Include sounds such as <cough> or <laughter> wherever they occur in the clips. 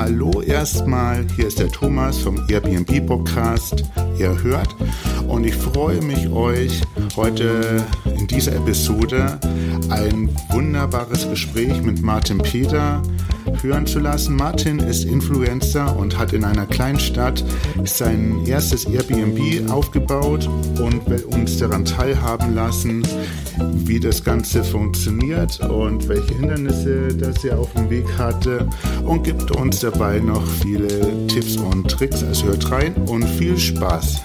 Hallo erstmal, hier ist der Thomas vom Airbnb Podcast. Ihr hört und ich freue mich euch heute in dieser Episode ein wunderbares Gespräch mit Martin Peter hören zu lassen. Martin ist Influencer und hat in einer kleinen Stadt sein erstes Airbnb aufgebaut und will uns daran teilhaben lassen, wie das Ganze funktioniert und welche Hindernisse das er auf dem Weg hatte und gibt uns dabei noch viele Tipps und Tricks. Also hört rein und viel Spaß.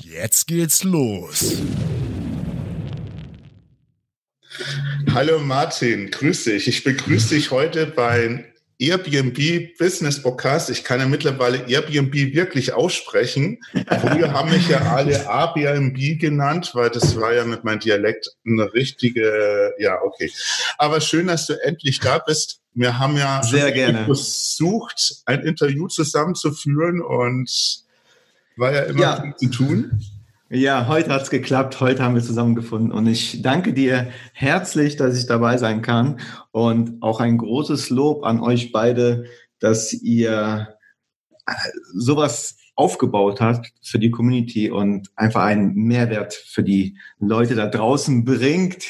Jetzt geht's los. Hallo Martin, grüß dich. Ich begrüße dich heute beim Airbnb Business Podcast. Ich kann ja mittlerweile Airbnb wirklich aussprechen. Früher haben mich ja alle Airbnb genannt, weil das war ja mit meinem Dialekt eine richtige, ja, okay. Aber schön, dass du endlich da bist. Wir haben ja Sehr gerne. versucht, ein Interview zusammenzuführen und war ja immer Ja. viel zu tun. Ja, heute hat's geklappt, heute haben wir zusammengefunden. Und ich danke dir herzlich, dass ich dabei sein kann. Und auch ein großes Lob an euch beide, dass ihr äh, sowas aufgebaut habt für die Community und einfach einen Mehrwert für die Leute da draußen bringt,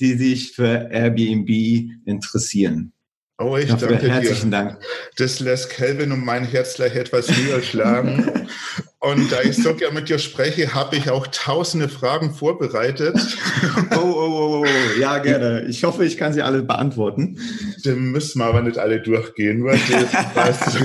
die sich für Airbnb interessieren. Oh, ich Dafür danke dir. herzlichen Dank. Das lässt Kelvin und mein Herz gleich etwas höher schlagen. <laughs> Und da ich so gerne mit dir spreche, habe ich auch tausende Fragen vorbereitet. <laughs> Oh, oh, oh, oh, ja, gerne. Ich hoffe, ich kann sie alle beantworten. Die müssen wir aber nicht alle durchgehen, weil das, <laughs> was,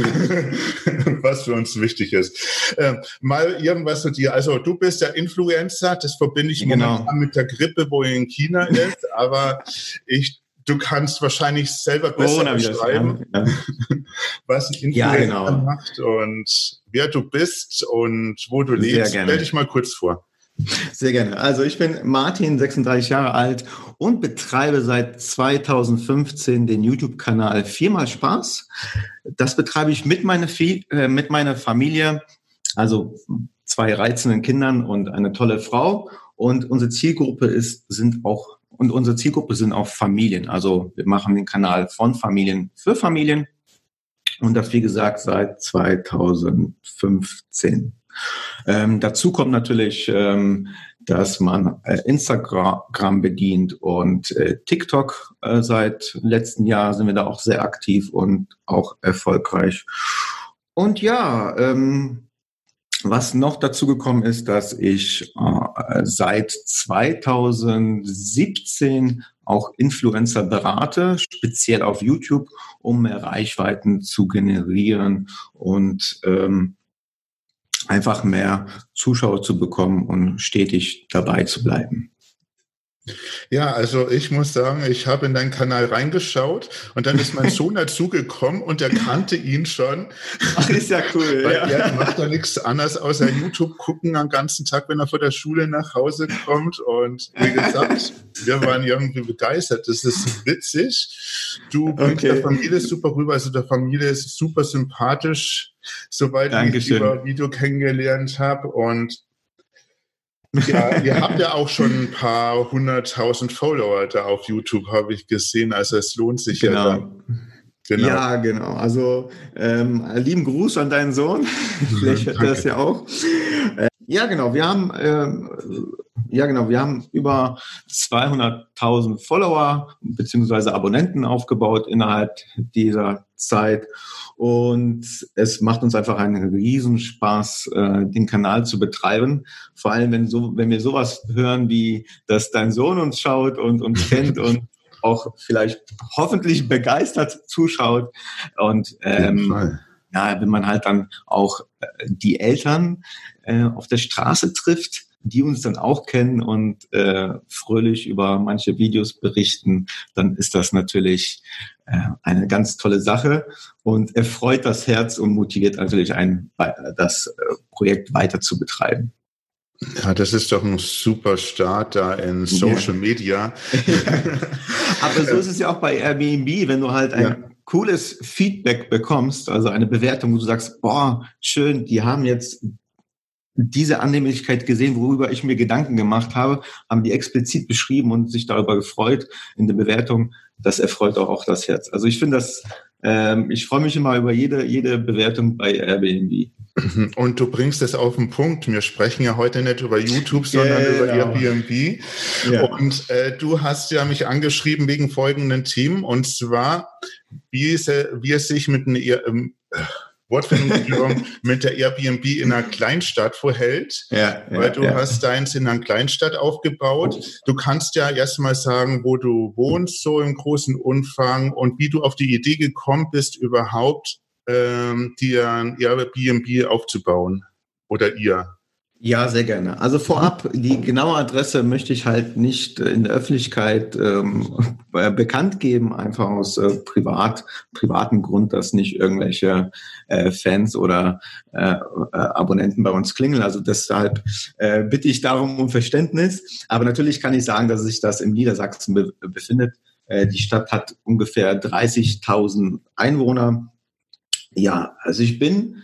was für uns wichtig ist. Ähm, mal irgendwas zu dir. Also du bist ja Influencer, das verbinde ich Genau. momentan mit der Grippe, wo in China ist, aber ich, du kannst wahrscheinlich selber besser Coronavirus, beschreiben, ja. <laughs> was ein Ja, Influencer genau. macht und wer du bist und wo du Sehr lebst. gerne. Stell dich mal kurz vor. Sehr gerne. Also ich bin Martin, 36 Jahre alt und betreibe seit 2015 den YouTube-Kanal Viermal Spaß. Das betreibe ich mit meiner, äh, mit meiner Familie, also zwei reizenden Kindern und eine tolle Frau. Und unsere Zielgruppe ist, sind auch, und unsere Zielgruppe sind auch Familien. Also wir machen den Kanal von Familien für Familien. Und das, wie gesagt, seit 2015. Ähm, dazu kommt natürlich, ähm, dass man äh, Instagram bedient und äh, TikTok äh, seit letztem Jahr sind wir da auch sehr aktiv und auch erfolgreich. Und ja, ähm, was noch dazu gekommen ist, dass ich äh, seit 2017 auch Influencer berate, speziell auf YouTube, um mehr Reichweiten zu generieren und ähm, einfach mehr Zuschauer zu bekommen und stetig dabei zu bleiben. Ja, also ich muss sagen, ich habe in deinen Kanal reingeschaut und dann ist mein <laughs> Sohn dazugekommen und er kannte ihn schon. Ach, ist ja cool. <laughs> Weil er macht da nichts anderes außer YouTube gucken am ganzen Tag, wenn er von der Schule nach Hause kommt. Und wie gesagt, wir waren irgendwie begeistert. Das ist witzig. Du bringst Okay. der Familie super rüber. Also der Familie ist super sympathisch, soweit ich Dankeschön. über Video kennengelernt habe. Und ja, <laughs> ihr habt ja auch schon ein paar hunderttausend Follower da auf YouTube, habe ich gesehen. Also es lohnt sich ja. Genau. dann. Genau. Ja, genau. Also ähm, lieben Gruß an deinen Sohn. <laughs> Vielleicht hört er das ja auch. Ja, genau. Wir haben, äh, ja, genau. Wir haben über 200.000 Follower beziehungsweise Abonnenten aufgebaut innerhalb dieser Zeit. Und es macht uns einfach einen Riesenspaß, äh, den Kanal zu betreiben. Vor allem, wenn so, wenn wir sowas hören, wie, dass dein Sohn uns schaut und uns <laughs> kennt und auch vielleicht hoffentlich begeistert zuschaut. Und ähm, ja, wenn man halt dann auch äh, die Eltern äh, auf der Straße trifft, die uns dann auch kennen und äh, fröhlich über manche Videos berichten, dann ist das natürlich äh, eine ganz tolle Sache und erfreut das Herz und motiviert natürlich einen, das äh, Projekt weiter zu betreiben. Ja, das ist doch ein super Start da in Social ja. Media. <laughs> Aber so ist es ja auch bei Airbnb, wenn du halt ein ja. Cooles Feedback bekommst, also eine Bewertung, wo du sagst, boah, schön, die haben jetzt diese Annehmlichkeit gesehen, worüber ich mir Gedanken gemacht habe, haben die explizit beschrieben und sich darüber gefreut in der Bewertung. Das erfreut auch, auch das Herz. Also ich finde das, ähm, ich freue mich immer über jede, jede Bewertung bei Airbnb. <clears throat> Und du bringst es auf den Punkt. Wir sprechen ja heute nicht über YouTube, sondern genau. über Airbnb. Ja. Und äh, du hast ja mich angeschrieben wegen folgenden Themen, und zwar, wie es, wie es sich mit einem ähm, Wortfindungsstörung mit der Airbnb in einer Kleinstadt verhält, ja, ja, weil du ja. hast deins in einer Kleinstadt aufgebaut. Du kannst ja erstmal sagen, wo du wohnst, so im großen Umfang und wie du auf die Idee gekommen bist, überhaupt ähm, dir ein Airbnb aufzubauen oder ihr. Ja, sehr gerne. Also vorab, die genaue Adresse möchte ich halt nicht in der Öffentlichkeit ähm, <laughs> bekannt geben, einfach aus äh, privat, privatem Grund, dass nicht irgendwelche äh, Fans oder äh, äh, Abonnenten bei uns klingeln. Also deshalb äh, bitte ich darum um Verständnis. Aber natürlich kann ich sagen, dass sich das in Niedersachsen be befindet. Äh, die Stadt hat ungefähr 30.000 Einwohner. Ja, also ich bin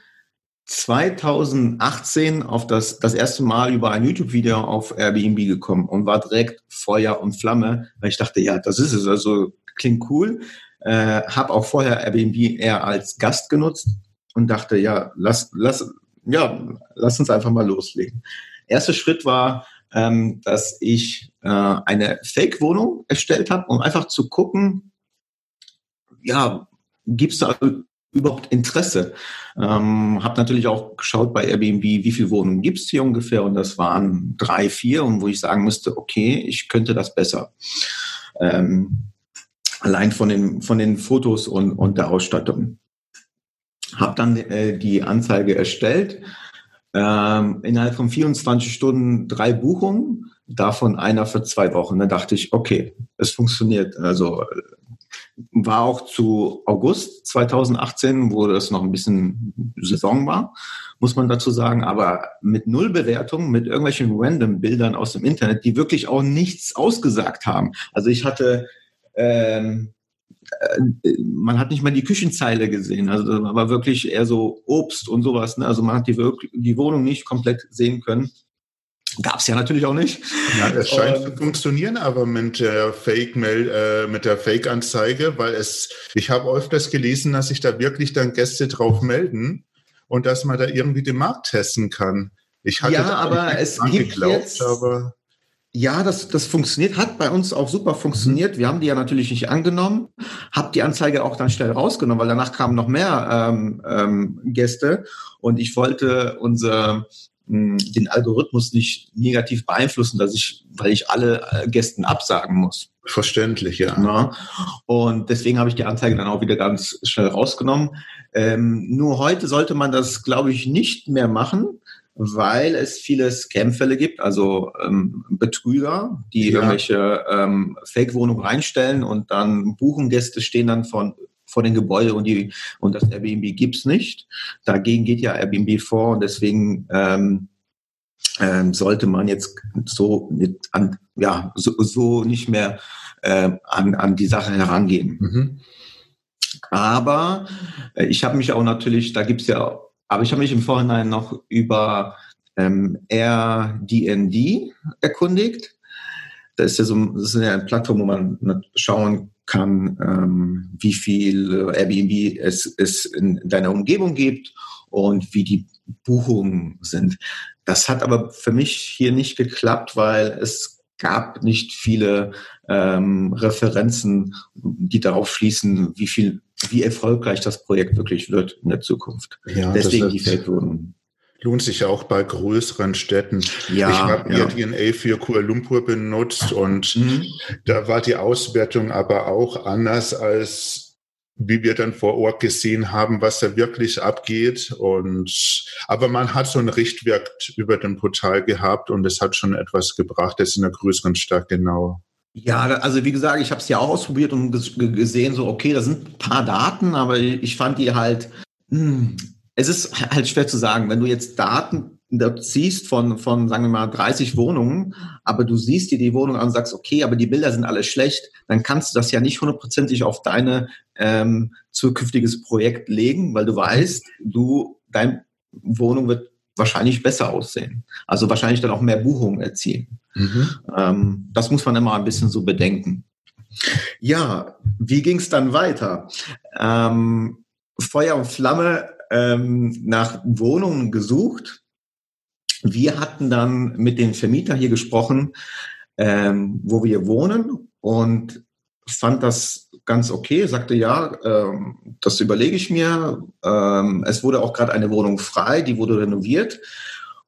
2018 auf das, das erste Mal über ein YouTube-Video auf Airbnb gekommen und war direkt Feuer und Flamme, weil ich dachte, ja, das ist es, also klingt cool. Äh, habe auch vorher Airbnb eher als Gast genutzt und dachte, ja, lass, lass, ja, lass uns einfach mal loslegen. Erster Schritt war, ähm, dass ich äh, eine Fake-Wohnung erstellt habe, um einfach zu gucken, ja, gibt es da überhaupt Interesse? Ähm, habe natürlich auch geschaut bei Airbnb, wie viele Wohnungen gibt es hier ungefähr und das waren drei, vier und wo ich sagen müsste, okay, ich könnte das besser. Ähm, allein von den, von den Fotos und, und der Ausstattung. Habe dann äh, die Anzeige erstellt. Ähm, innerhalb von 24 Stunden drei Buchungen, davon einer für zwei Wochen. Da dachte ich, okay, es funktioniert. Also war auch zu August 2018, wo das noch ein bisschen Saison war, muss man dazu sagen, aber mit null Bewertungen, mit irgendwelchen random Bildern aus dem Internet, die wirklich auch nichts ausgesagt haben. Also ich hatte, ähm, äh, man hat nicht mal die Küchenzeile gesehen, also das war wirklich eher so Obst und sowas. Ne? Also man hat die, die Wohnung nicht komplett sehen können. Gab es ja natürlich auch nicht. Ja, es scheint und, zu funktionieren, aber mit der Fake-Mail, äh, mit der Fake-Anzeige, weil es, ich habe öfters gelesen, dass sich da wirklich dann Gäste drauf melden und dass man da irgendwie den Markt testen kann. Ich hatte ja, aber es gibt geglaubt, jetzt, aber ja, das, das funktioniert, hat bei uns auch super funktioniert. Wir haben die ja natürlich nicht angenommen, habe die Anzeige auch dann schnell rausgenommen, weil danach kamen noch mehr ähm, ähm, Gäste und ich wollte unser den Algorithmus nicht negativ beeinflussen, dass ich, weil ich alle äh, Gästen absagen muss. Verständlich, ja. Na? Und deswegen habe ich die Anzeige dann auch wieder ganz schnell rausgenommen. Ähm, nur heute sollte man das, glaube ich, nicht mehr machen, weil es viele Scam-Fälle gibt, also ähm, Betrüger, die ja. irgendwelche ähm, Fake-Wohnungen reinstellen und dann buchen Gäste, stehen dann von vor den Gebäuden und die und das Airbnb gibt's nicht. Dagegen geht ja Airbnb vor und deswegen ähm, ähm, sollte man jetzt so mit an, ja so, so nicht mehr äh, an, an die Sache herangehen. Mhm. Aber äh, ich habe mich auch natürlich, da gibt's ja, aber ich habe mich im Vorhinein noch über ähm, RDND erkundigt. Das ist ja so das ist ja eine Plattform, wo man schauen kann, ähm, wie viel Airbnb es, es in deiner Umgebung gibt und wie die Buchungen sind. das hat aber für mich hier nicht geklappt, weil es gab nicht viele ähm, Referenzen, die darauf schließen, wie viel, wie erfolgreich das Projekt wirklich wird in der Zukunft. Ja, Deswegen die Feldwohnungen lohnt sich ja auch bei größeren Städten. Ja, ich habe ja. DNA für Kuala Lumpur benutzt und mhm. da war die Auswertung aber auch anders als wie wir dann vor Ort gesehen haben, was da wirklich abgeht. Und aber man hat so ein Richtwerk über dem Portal gehabt und es hat schon etwas gebracht, das in einer größeren Stadt genau. Ja, also wie gesagt, ich habe es ja auch ausprobiert und gesehen, so okay, da sind ein paar Daten, aber ich fand die halt, mh, hm, es ist halt schwer zu sagen, wenn du jetzt Daten siehst von, von, sagen wir mal, 30 Wohnungen, aber du siehst dir die Wohnung an und sagst, okay, aber die Bilder sind alle schlecht, dann kannst du das ja nicht hundertprozentig auf deine ähm, zukünftiges Projekt legen, weil du weißt, du, deine Wohnung wird wahrscheinlich besser aussehen. Also wahrscheinlich dann auch mehr Buchungen erzielen. Mhm. Ähm, das muss man immer ein bisschen so bedenken. Ja, wie ging es dann weiter? Ähm, Feuer und Flamme ähm, nach Wohnungen gesucht. Wir hatten dann mit dem Vermieter hier gesprochen, ähm, wo wir wohnen und fand das ganz okay, sagte ja, ähm, das überlege ich mir. Ähm, es wurde auch gerade eine Wohnung frei, die wurde renoviert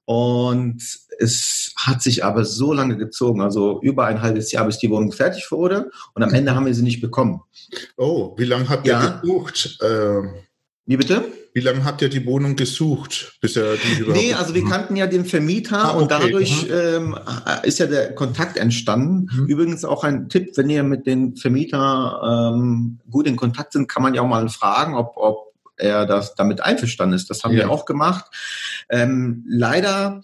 und es hat sich aber so lange gezogen, also über ein halbes Jahr, bis die Wohnung fertig wurde und am Ende haben wir sie nicht bekommen. Oh, wie lange habt ihr ja. gebucht? Ähm wie bitte? Wie lange habt ihr die Wohnung gesucht, bis er die überhaupt? Nee, also wir kannten ja den Vermieter ah, okay. und dadurch ähm, ist ja der Kontakt entstanden. Mhm. Übrigens auch ein Tipp, wenn ihr mit den Vermieter ähm, gut in Kontakt sind, kann man ja auch mal fragen, ob, ob er das damit einverstanden ist. Das haben ja. wir auch gemacht. Ähm, leider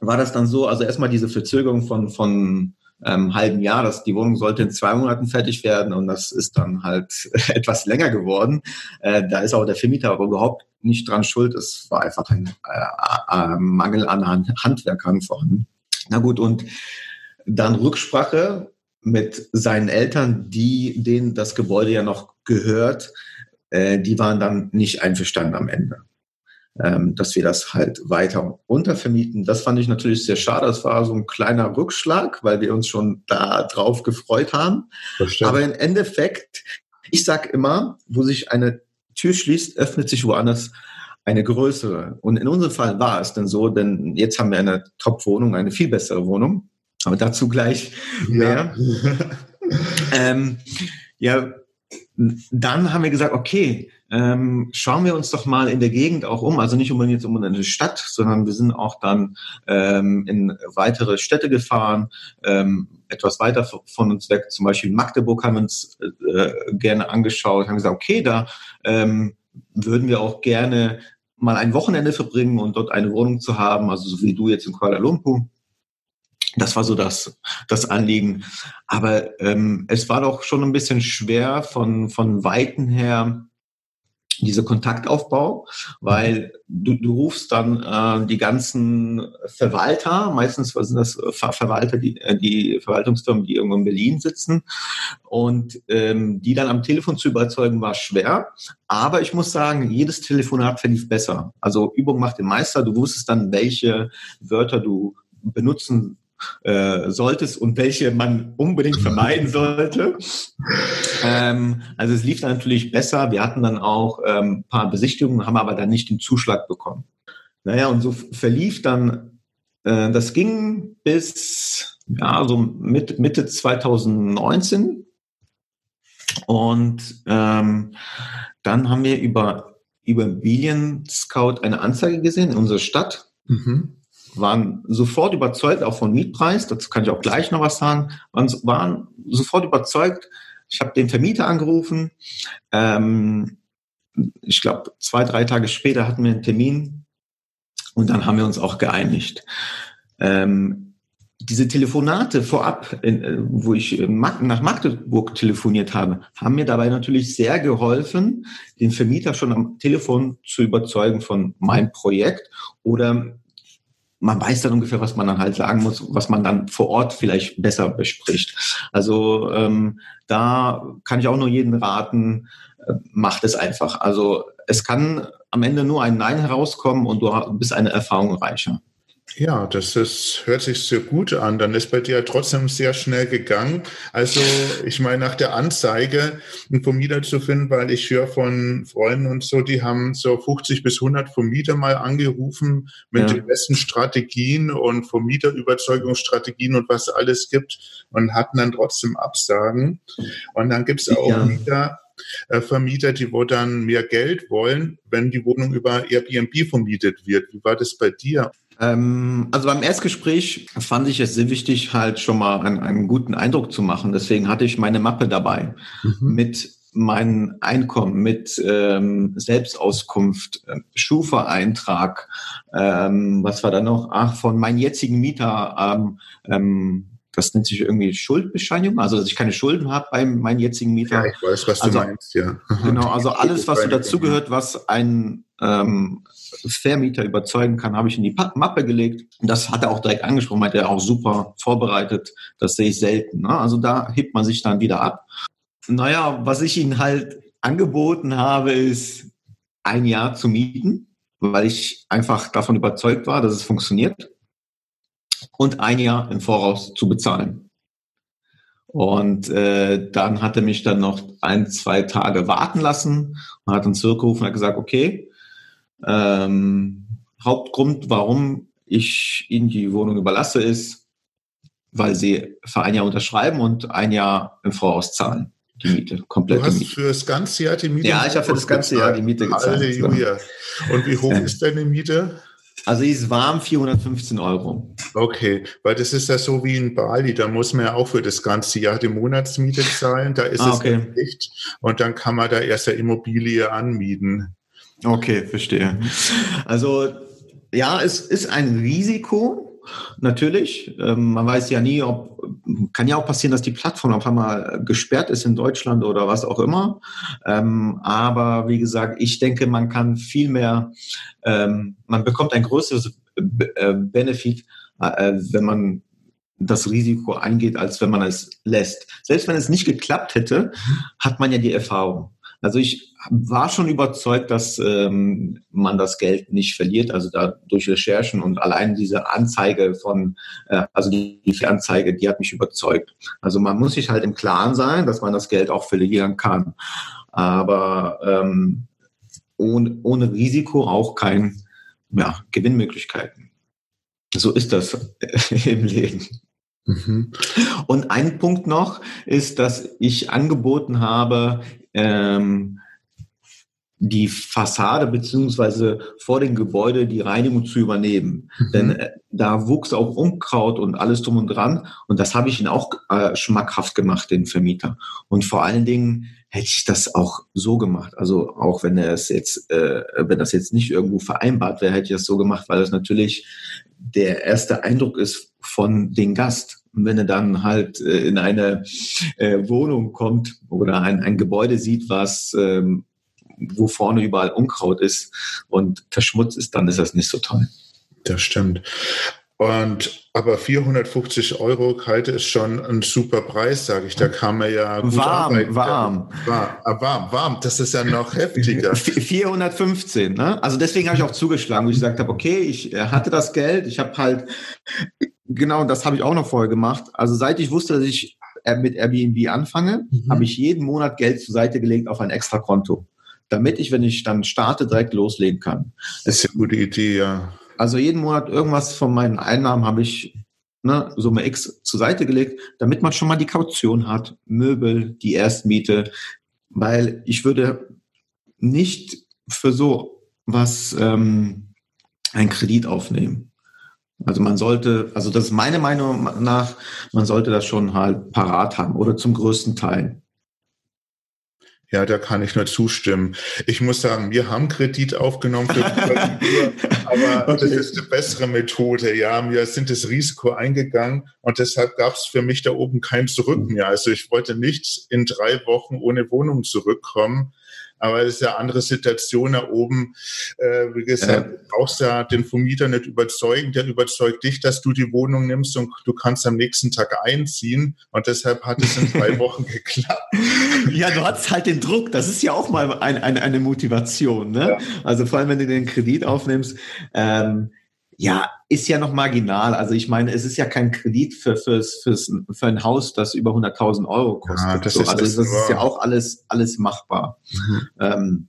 war das dann so, also erstmal diese Verzögerung von, von ähm, halben Jahr. dass die Wohnung sollte in zwei Monaten fertig werden und das ist dann halt <laughs> etwas länger geworden. Äh, da ist auch der Vermieter überhaupt nicht dran schuld. Es war einfach ein äh, äh, Mangel an Handwerkern vorhanden. Na gut, und dann Rücksprache mit seinen Eltern, die denen das Gebäude ja noch gehört, äh, die waren dann nicht einverstanden am Ende ähm, dass wir das halt weiter untervermieten. Das fand ich natürlich sehr schade. Das war so ein kleiner Rückschlag, weil wir uns schon da drauf gefreut haben. Aber im Endeffekt, ich sag immer, wo sich eine Tür schließt, öffnet sich woanders eine größere. Und in unserem Fall war es denn so, denn jetzt haben wir eine Top-Wohnung, eine viel bessere Wohnung. Aber dazu gleich mehr. Ja. <laughs> ähm, ja, dann haben wir gesagt, okay, ähm, schauen wir uns doch mal in der Gegend auch um, also nicht unbedingt jetzt um eine Stadt, sondern wir sind auch dann ähm, in weitere Städte gefahren, ähm, etwas weiter von uns weg, zum Beispiel Magdeburg haben wir uns äh, gerne angeschaut, haben gesagt, okay, da ähm, würden wir auch gerne mal ein Wochenende verbringen und dort eine Wohnung zu haben, also so wie du jetzt in Kuala Lumpur. Das war so das, das Anliegen. Aber ähm, es war doch schon ein bisschen schwer von, von Weiten her, diese Kontaktaufbau, weil du, du rufst dann äh, die ganzen Verwalter, meistens sind das Ver Verwalter, die, äh, die Verwaltungsfirmen, die irgendwo in Berlin sitzen und ähm, die dann am Telefon zu überzeugen, war schwer. Aber ich muss sagen, jedes Telefonat verlief besser. Also Übung macht den Meister. Du wusstest dann, welche Wörter du benutzen äh, solltest und welche man unbedingt vermeiden sollte. Ähm, also es lief dann natürlich besser. Wir hatten dann auch ähm, paar Besichtigungen, haben aber dann nicht den Zuschlag bekommen. Naja, und so verlief dann, äh, das ging bis ja, so mit, Mitte 2019. Und ähm, dann haben wir über Immobilien Scout eine Anzeige gesehen in unserer Stadt. Mhm waren sofort überzeugt, auch von Mietpreis, dazu kann ich auch gleich noch was sagen, waren, waren sofort überzeugt. Ich habe den Vermieter angerufen. Ähm, ich glaube, zwei, drei Tage später hatten wir einen Termin und dann haben wir uns auch geeinigt. Ähm, diese Telefonate vorab, in, wo ich nach Magdeburg telefoniert habe, haben mir dabei natürlich sehr geholfen, den Vermieter schon am Telefon zu überzeugen von meinem Projekt oder man weiß dann ungefähr, was man dann halt sagen muss, was man dann vor Ort vielleicht besser bespricht. Also ähm, da kann ich auch nur jeden raten, äh, macht es einfach. Also es kann am Ende nur ein Nein herauskommen und du bist eine Erfahrung reicher. Ja, das ist, hört sich sehr gut an. Dann ist bei dir trotzdem sehr schnell gegangen. Also, ich meine, nach der Anzeige einen Vermieter zu finden, weil ich höre von Freunden und so, die haben so 50 bis 100 Vermieter mal angerufen mit ja. den besten Strategien und Vermieterüberzeugungsstrategien und was alles gibt und hatten dann trotzdem Absagen. Und dann gibt es auch ja. wieder äh, Vermieter, die wo dann mehr Geld wollen, wenn die Wohnung über Airbnb vermietet wird. Wie war das bei dir? Ähm, also beim Erstgespräch fand ich es sehr wichtig, halt schon mal einen, einen guten Eindruck zu machen. Deswegen hatte ich meine Mappe dabei mhm. mit meinem Einkommen, mit ähm, Selbstauskunft, äh, Schufa-Eintrag, ähm, was war da noch? Ach, von meinem jetzigen Mieter, ähm, ähm, das nennt sich irgendwie Schuldbescheinigung, also dass ich keine Schulden habe bei meinem jetzigen Mieter. Ja, ich weiß, was also, du meinst, ja. Genau, also <laughs> alles, was so dazugehört, was ein ähm, Vermieter überzeugen kann, habe ich in die Mappe gelegt. Das hat er auch direkt angesprochen, meinte er auch super vorbereitet. Das sehe ich selten. Ne? Also da hebt man sich dann wieder ab. Naja, was ich ihnen halt angeboten habe, ist ein Jahr zu mieten, weil ich einfach davon überzeugt war, dass es funktioniert. Und ein Jahr im Voraus zu bezahlen. Und äh, dann hat er mich dann noch ein, zwei Tage warten lassen und hat dann zurückgerufen und hat gesagt, okay, ähm, Hauptgrund, warum ich Ihnen die Wohnung überlasse, ist, weil Sie für ein Jahr unterschreiben und ein Jahr im Voraus zahlen. Die Miete, komplett. Du hast Miete. für das ganze Jahr die Miete Ja, ich habe für das ganze Jahr die Miete gezahlt. Halleluja. Und wie hoch ist deine Miete? Also ist warm 415 Euro. Okay, weil das ist ja so wie in Bali, da muss man ja auch für das ganze Jahr die Monatsmiete zahlen, da ist ah, okay. es nicht. Und dann kann man da erst eine Immobilie anmieten. Okay, verstehe. Also ja, es ist ein Risiko, natürlich. Ähm, man weiß ja nie, ob, kann ja auch passieren, dass die Plattform auf einmal gesperrt ist in Deutschland oder was auch immer. Ähm, aber wie gesagt, ich denke, man kann viel mehr, ähm, man bekommt ein größeres äh, Benefit, äh, wenn man das Risiko eingeht, als wenn man es lässt. Selbst wenn es nicht geklappt hätte, hat man ja die Erfahrung. Also ich war schon überzeugt, dass ähm, man das Geld nicht verliert. Also da durch Recherchen und allein diese Anzeige von, äh, also die, die Anzeige, die hat mich überzeugt. Also man muss sich halt im Klaren sein, dass man das Geld auch verlieren kann. Aber ähm, ohne, ohne Risiko auch kein ja, Gewinnmöglichkeiten. So ist das <laughs> im Leben. Mhm. Und ein Punkt noch ist, dass ich angeboten habe, ähm, die Fassade beziehungsweise vor dem Gebäude die Reinigung zu übernehmen. Mhm. Denn äh, da wuchs auch Unkraut und alles drum und dran. Und das habe ich ihnen auch äh, schmackhaft gemacht, den Vermieter. Und vor allen Dingen hätte ich das auch so gemacht. Also auch wenn es jetzt, äh, wenn das jetzt nicht irgendwo vereinbart wäre, hätte ich das so gemacht, weil das natürlich der erste Eindruck ist von den Gast. Und wenn er dann halt äh, in eine äh, Wohnung kommt oder ein, ein Gebäude sieht, was ähm, wo vorne überall Unkraut ist und verschmutzt ist, dann ist das nicht so toll. Das stimmt. Und aber 450 Euro kalte ist schon ein super Preis, sage ich. Da kann man ja gut warm, arbeiten. warm, warm, ah, warm, warm. Das ist ja noch heftiger. <laughs> 415. Ne? Also deswegen habe ich auch zugeschlagen, wo ich gesagt habe, okay, ich äh, hatte das Geld, ich habe halt genau, das habe ich auch noch vorher gemacht. Also seit ich wusste, dass ich äh, mit Airbnb anfange, mhm. habe ich jeden Monat Geld zur Seite gelegt auf ein extra Konto damit ich, wenn ich dann starte, direkt loslegen kann. Das ist eine gute Idee, ja. Also jeden Monat irgendwas von meinen Einnahmen habe ich ne, Summe X zur Seite gelegt, damit man schon mal die Kaution hat, Möbel, die Erstmiete, weil ich würde nicht für so was ähm, einen Kredit aufnehmen. Also man sollte, also das ist meine Meinung nach, man sollte das schon halt parat haben oder zum größten Teil. Ja, da kann ich nur zustimmen. Ich muss sagen, wir haben Kredit aufgenommen für <laughs> aber okay. das ist eine bessere Methode. Ja, wir sind das Risiko eingegangen und deshalb gab es für mich da oben kein Zurück mehr. Also ich wollte nicht in drei Wochen ohne Wohnung zurückkommen. Aber es ist ja andere Situation da oben. Äh, wie gesagt, ja. du brauchst ja den Vermieter nicht überzeugen. Der überzeugt dich, dass du die Wohnung nimmst und du kannst am nächsten Tag einziehen. Und deshalb hat es in zwei <laughs> Wochen geklappt. Ja, du hast halt den Druck. Das ist ja auch mal ein, ein, eine Motivation. Ne? Ja. Also vor allem, wenn du den Kredit aufnimmst. Ähm, Ja, ist ja noch marginal. Also ich meine, es ist ja kein Kredit für, fürs, fürs, für ein Haus, das über 100.000 Euro kostet. Ja, das so, ist, also das, das ist ja auch alles, alles machbar. Mhm. Ähm,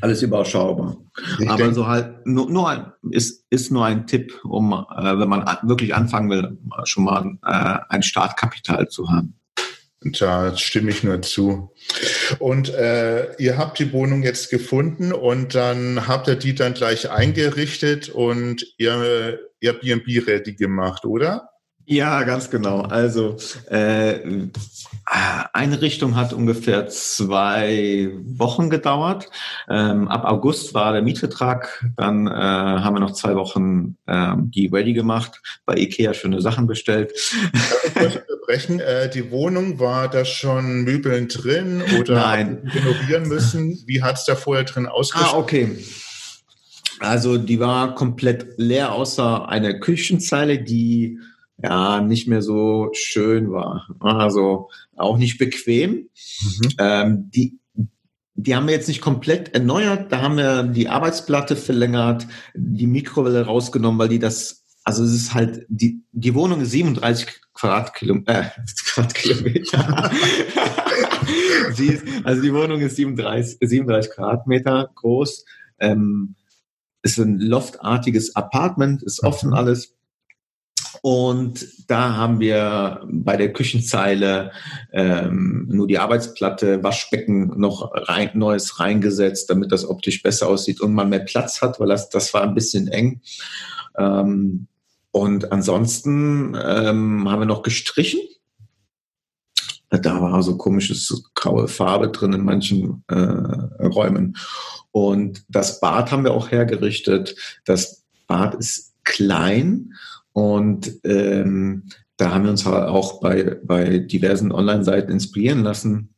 alles überschaubar. Ich Aber denke, so halt nur, nur ein, ist, ist nur ein Tipp, um, äh, wenn man wirklich anfangen will, schon mal äh, ein Startkapital zu haben. Da stimme ich nur zu. Und äh, ihr habt die Wohnung jetzt gefunden und dann habt ihr die dann gleich eingerichtet und ihr Airbnb ready gemacht, oder? Ja, ganz genau. Also äh, Einrichtung hat ungefähr zwei Wochen gedauert. Ähm, ab August war der Mietvertrag. Dann äh, haben wir noch zwei Wochen äh, die ready gemacht. Bei Ikea schöne Sachen bestellt. Unterbrechen. Äh, die Wohnung war da schon Möbeln drin oder Nein. renovieren müssen? Wie hat es da vorher drin ausgeschaut? Ah, okay. Also die war komplett leer, außer eine Küchenzeile, die ja nicht mehr so schön war. Also auch nicht bequem. Mhm. Ähm, die, die haben wir jetzt nicht komplett erneuert. Da haben wir die Arbeitsplatte verlängert, die Mikrowelle rausgenommen, weil die das, also es ist halt, die, die Wohnung ist 37 Quadratkilometer. Äh, <laughs> Quadratkilometer. ist, also die Wohnung ist 37, 37 Quadratmeter groß. Ähm, ist ein loftartiges Apartment, ist offen mhm. alles. Und da haben wir bei der Küchenzeile ähm, nur die Arbeitsplatte, Waschbecken noch rein, Neues reingesetzt, damit das optisch besser aussieht und man mehr Platz hat, weil das, das war ein bisschen eng. Ähm, und ansonsten ähm, haben wir noch gestrichen. Da war so komisches graue Farbe drin in manchen äh, Räumen. Und das Bad haben wir auch hergerichtet. Das Bad ist klein und ähm, da haben wir uns auch bei, bei diversen Online-Seiten inspirieren lassen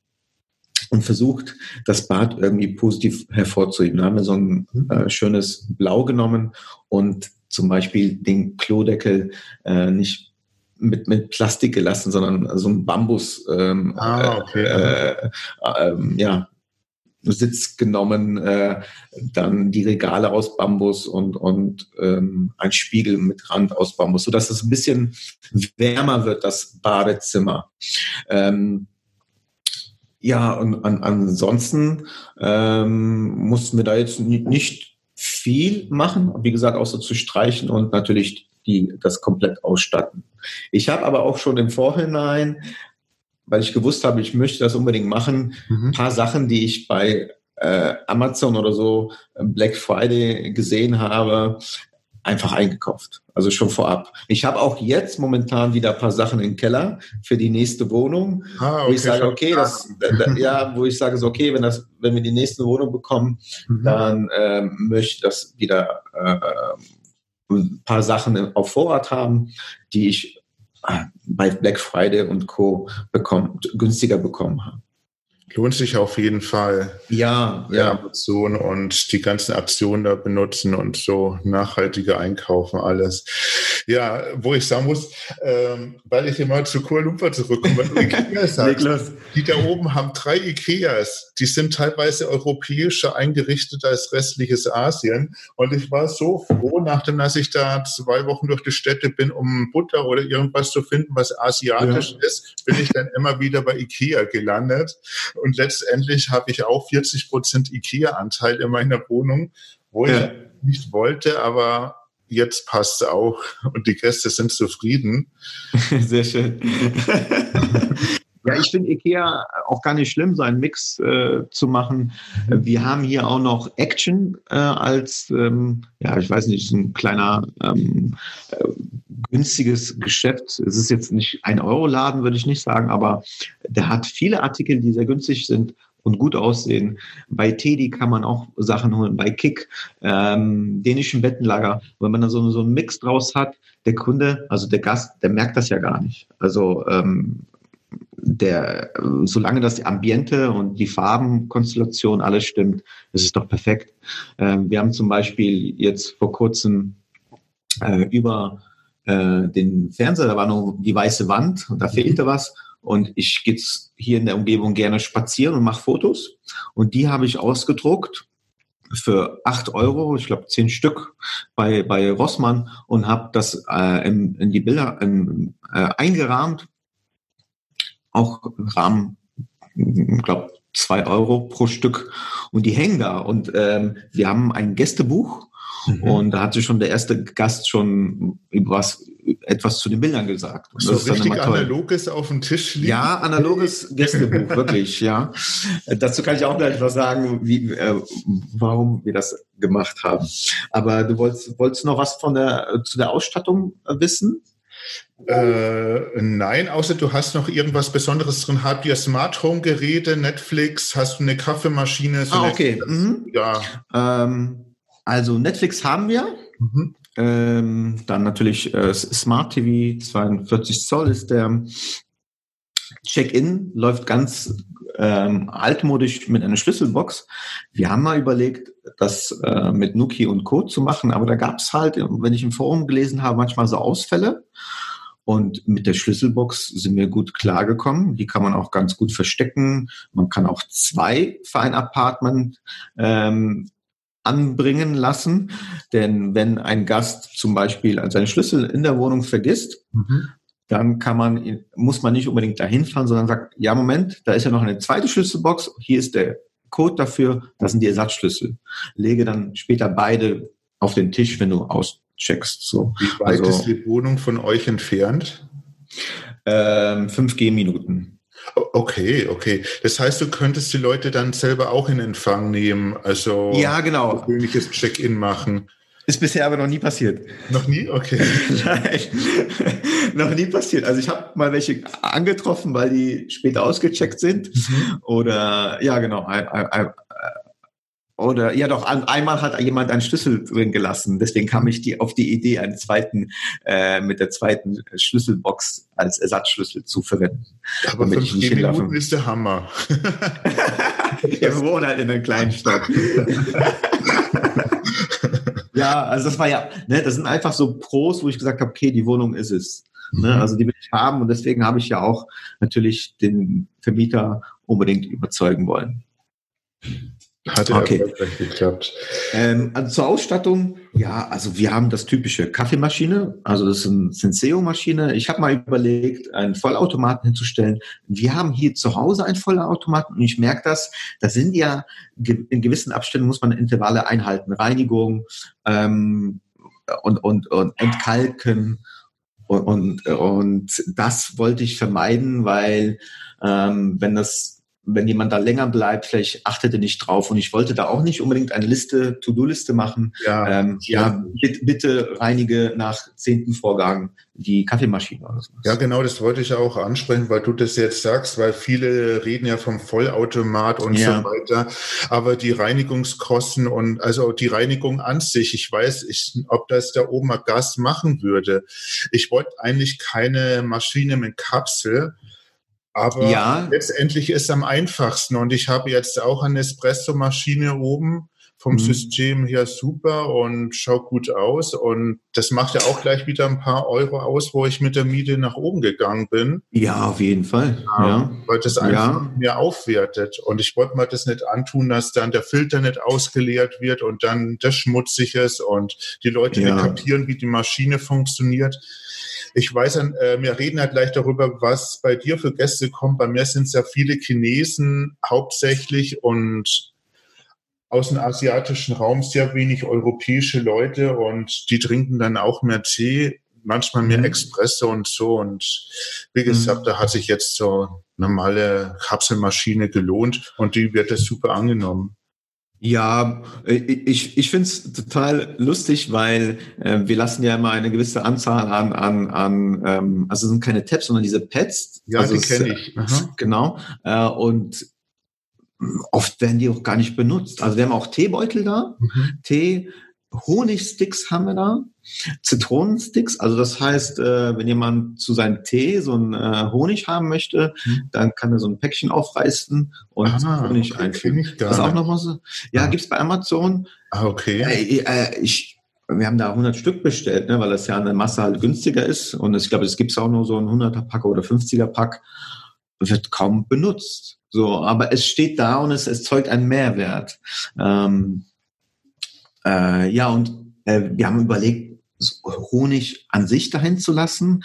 und versucht, das Bad irgendwie positiv hervorzuheben. Da haben wir so ein äh, schönes Blau genommen und zum Beispiel den Klodeckel äh, nicht mit, mit Plastik gelassen, sondern so ein Bambus ähm, ah, okay. äh, äh, äh, ja, Sitz genommen, äh, dann die Regale aus Bambus und, und ähm, ein Spiegel mit Rand aus Bambus, sodass es ein bisschen wärmer wird, das Badezimmer. Ähm, ja, und an, ansonsten ähm, mussten wir da jetzt nicht viel machen, wie gesagt, außer zu streichen und natürlich die, das komplett ausstatten. Ich habe aber auch schon im Vorhinein weil ich gewusst habe, ich möchte das unbedingt machen, mhm. ein paar Sachen, die ich bei äh, Amazon oder so äh, Black Friday gesehen habe, einfach eingekauft. Also schon vorab. Ich habe auch jetzt momentan wieder ein paar Sachen im Keller für die nächste Wohnung, ah, okay. wo ich sage, okay, das, ja, wo ich sage, so, okay, wenn das, wenn wir die nächste Wohnung bekommen, mhm. dann äh, möchte ich das wieder äh, ein paar Sachen auf Vorrat haben, die ich bei Black Friday und Co. Bekommen, günstiger bekommen haben. Lohnt sich auf jeden Fall. Ja, ja. Amazon und die ganzen Aktionen da benutzen und so nachhaltige einkaufen, alles. Ja, wo ich sagen muss, ähm, weil ich immer zu Kuala Lumpur zurückkomme, <laughs> sagst, die da oben haben drei Ikeas. Die sind teilweise europäischer eingerichtet als restliches Asien. Und ich war so froh, nachdem, dass ich da zwei Wochen durch die Städte bin, um Butter oder irgendwas zu finden, was asiatisch ja. ist, bin ich dann immer wieder bei Ikea gelandet. Und letztendlich habe ich auch 40 Prozent Ikea-Anteil in meiner Wohnung, wo ja. ich nicht wollte, aber jetzt passt es auch und die Gäste sind zufrieden. <laughs> Sehr schön. <laughs> Ja, ich finde Ikea auch gar nicht schlimm, so einen Mix äh, zu machen. Wir haben hier auch noch Action äh, als, ähm, ja, ich weiß nicht, ein kleiner ähm, äh, günstiges Geschäft. Es ist jetzt nicht ein Euro-Laden, würde ich nicht sagen, aber der hat viele Artikel, die sehr günstig sind und gut aussehen. Bei Teddy kann man auch Sachen holen, bei Kick, ähm, dänischen Bettenlager. Wenn man da so, so einen Mix draus hat, der Kunde, also der Gast, der merkt das ja gar nicht. Also ähm, der, solange das Ambiente und die Farbenkonstellation alles stimmt, ist es doch perfekt. Ähm, wir haben zum Beispiel jetzt vor kurzem äh, über äh, den Fernseher, da war nur die weiße Wand und da fehlte was. Und ich gehe hier in der Umgebung gerne spazieren und mache Fotos. Und die habe ich ausgedruckt für acht Euro, ich glaube zehn Stück bei, bei Rossmann und habe das äh, in, in die Bilder in, äh, eingerahmt. Auch Rahmen, ich glaube zwei Euro pro Stück und die hängen da und ähm, wir haben ein Gästebuch Mhm. Und da hatte schon der erste Gast schon was, etwas zu den Bildern gesagt. Und so richtig analoges auf dem Tisch liegen? Ja, analoges <laughs> Gästebuch, wirklich, ja. Dazu kann ich auch gleich was sagen, wie, äh, warum wir das gemacht haben. Aber du wolltest, wolltest noch was von der, zu der Ausstattung wissen? Äh, nein, außer du hast noch irgendwas Besonderes drin. Habt ihr Smart Home Geräte, Netflix? Hast du eine Kaffeemaschine? So ah, okay. Mhm. Ja. Ähm, also Netflix haben wir. Mhm. Ähm, dann natürlich äh, Smart TV, 42 Zoll ist der. Check-in läuft ganz ähm, altmodisch mit einer Schlüsselbox. Wir haben mal überlegt, das äh, mit Nuki und Co. zu machen, aber da gab es halt, wenn ich im Forum gelesen habe, manchmal so Ausfälle. Und mit der Schlüsselbox sind wir gut klargekommen. Die kann man auch ganz gut verstecken. Man kann auch zwei für ein Apartment ähm, anbringen lassen. Denn wenn ein Gast zum Beispiel seinen Schlüssel in der Wohnung vergisst, mhm. Dann kann man, muss man nicht unbedingt dahin fahren, sondern sagt, ja, Moment, da ist ja noch eine zweite Schlüsselbox, hier ist der Code dafür, das sind die Ersatzschlüssel. Lege dann später beide auf den Tisch, wenn du auscheckst. So. Wie weit also, ist die Wohnung von euch entfernt? Ähm, 5 G-Minuten. Okay, okay. Das heißt, du könntest die Leute dann selber auch in Empfang nehmen, also ja, genau. persönliches Check-in machen. Ist bisher aber noch nie passiert. Noch nie? Okay. Nein, <laughs> noch nie passiert. Also ich habe mal welche angetroffen, weil die später ausgecheckt sind. Mhm. Oder ja, genau, ein, ein, ein, oder ja doch, einmal hat jemand einen Schlüssel drin gelassen. Deswegen kam ich die, auf die Idee, einen zweiten, äh, mit der zweiten Schlüsselbox als Ersatzschlüssel zu verwenden. Aber fünf ich Minuten ist der Hammer. <laughs> Wir wohnen halt in einer kleinen Stadt. <laughs> ja, also das war ja, ne, das sind einfach so Pros, wo ich gesagt habe, okay, die Wohnung ist es. Ne, mhm. also die will ich haben und deswegen habe ich ja auch natürlich den Vermieter unbedingt überzeugen wollen. Hat ja okay. geklappt. Ähm, also zur Ausstattung, ja, also wir haben das typische Kaffeemaschine, also das ist eine Senseo-Maschine. Ich habe mal überlegt, einen Vollautomaten hinzustellen. Wir haben hier zu Hause einen Vollautomaten und ich merke das, da sind ja in gewissen Abständen muss man Intervalle einhalten, Reinigung ähm, und, und, und entkalken. Und, und, und das wollte ich vermeiden, weil ähm, wenn das wenn jemand da länger bleibt, vielleicht achtet er nicht drauf. Und ich wollte da auch nicht unbedingt eine Liste, To-Do-Liste machen. Ja, ähm, ja bitte, bitte reinige nach zehnten Vorgang die Kaffeemaschine oder so. Ja, genau, das wollte ich auch ansprechen, weil du das jetzt sagst, weil viele reden ja vom Vollautomat und ja. so weiter. Aber die Reinigungskosten und also die Reinigung an sich, ich weiß, ich, ob das der Oma Gas machen würde. Ich wollte eigentlich keine Maschine mit Kapsel, aber ja. letztendlich ist es am einfachsten. Und ich habe jetzt auch eine Espresso-Maschine oben vom mhm. System her super und schaut gut aus. Und das macht ja auch gleich wieder ein paar Euro aus, wo ich mit der Miete nach oben gegangen bin. Ja, auf jeden Fall. Ja, ja. Weil das einfach ja. mir aufwertet. Und ich wollte mir das nicht antun, dass dann der Filter nicht ausgeleert wird und dann das schmutzig ist und die Leute ja. nicht kapieren, wie die Maschine funktioniert. Ich weiß, äh, wir reden ja gleich darüber, was bei dir für Gäste kommt. Bei mir sind es ja viele Chinesen hauptsächlich und aus dem asiatischen Raum sehr wenig europäische Leute und die trinken dann auch mehr Tee, manchmal mehr mhm. Espresso und so. Und wie gesagt, mhm. da hat sich jetzt so normale Kapselmaschine gelohnt und die wird das super angenommen. Ja, äh, ich, ich finde es total lustig, weil äh, wir lassen ja immer eine gewisse Anzahl an, an, an ähm, also es sind keine Tabs, sondern diese Pads. Ja, also die kenne ich. Aha. Genau. Äh, und oft werden die auch gar nicht benutzt. Also wir haben auch Teebeutel da, mhm. Tee, Honigsticks haben wir da, Zitronensticks. Also das heißt, äh, wenn jemand zu seinem Tee so einen äh, Honig haben möchte, mhm. dann kann er so ein Päckchen aufreißen und ah, Honig okay, einfügen. Das ist auch noch was. Ja, ah. gibt's bei Amazon. Ah, okay. Äh, äh, ich, wir haben da 100 Stück bestellt, ne, weil das ja eine Masse halt günstiger ist. Und ich glaube, es gibt auch nur so ein 100er Pack oder 50er Pack. Wird kaum benutzt. So, aber es steht da und es, es zeugt einen Mehrwert. Ähm, Äh, ja, und äh, wir haben überlegt, Honig an sich dahin zu lassen.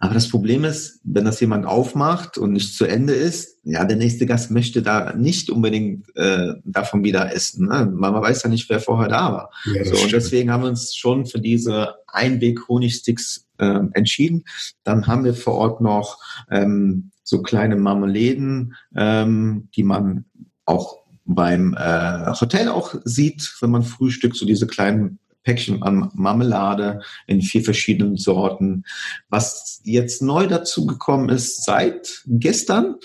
Aber das Problem ist, wenn das jemand aufmacht und nicht zu Ende ist, ja, der nächste Gast möchte da nicht unbedingt äh, davon wieder essen. Ne? Man weiß ja nicht, wer vorher da war. Ja, so, und deswegen haben wir uns schon für diese Einweg-Honigsticks äh, entschieden. Dann haben wir vor Ort noch ähm, so kleine Marmeladen, ähm, die man auch beim äh, Hotel auch sieht, wenn man frühstückt, so diese kleinen Päckchen an Marmelade in vier verschiedenen Sorten. Was jetzt neu dazu gekommen ist seit gestern,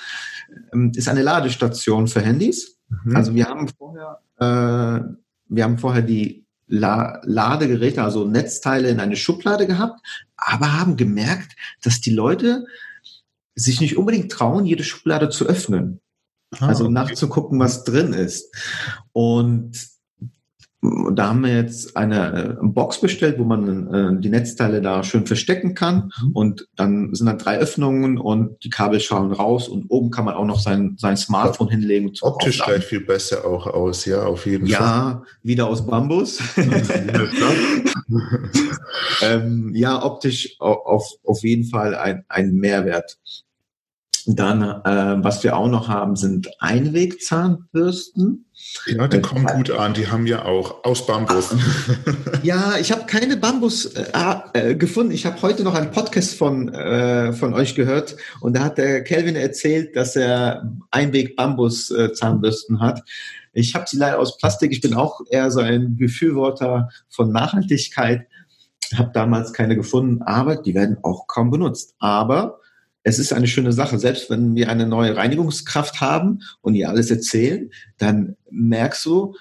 ähm, ist eine Ladestation für Handys. Mhm. Also wir haben vorher, äh, wir haben vorher die La Ladegeräte, also Netzteile in eine Schublade gehabt, aber haben gemerkt, dass die Leute sich nicht unbedingt trauen, jede Schublade zu öffnen. Ah, also okay. nachzugucken, was drin ist. Und da haben wir jetzt eine äh, Box bestellt, wo man äh, die Netzteile da schön verstecken kann. Mhm. Und dann sind da drei Öffnungen und die Kabel schauen raus und oben kann man auch noch sein, sein Smartphone hinlegen. Optisch gleich viel besser auch aus, ja, auf jeden ja, Fall. Ja, wieder aus Bambus. <laughs> <laughs> ähm, ja, optisch auf, auf jeden Fall ein, ein Mehrwert. Dann, äh, was wir auch noch haben, sind Einwegzahnbürsten. Ja, die kommen gut an. Die haben ja auch aus Bambus. <laughs> ja, ich habe keine Bambus äh, äh, gefunden. Ich habe heute noch einen Podcast von, äh, von euch gehört und da hat der Kelvin erzählt, dass er Einweg-Bambus-Zahnbürsten hat. Ich habe sie leider aus Plastik. Ich bin auch eher so ein Befürworter von Nachhaltigkeit. Habe damals keine gefunden, aber die werden auch kaum benutzt. Aber es ist eine schöne Sache. Selbst wenn wir eine neue Reinigungskraft haben und ihr alles erzählen, dann merkst du,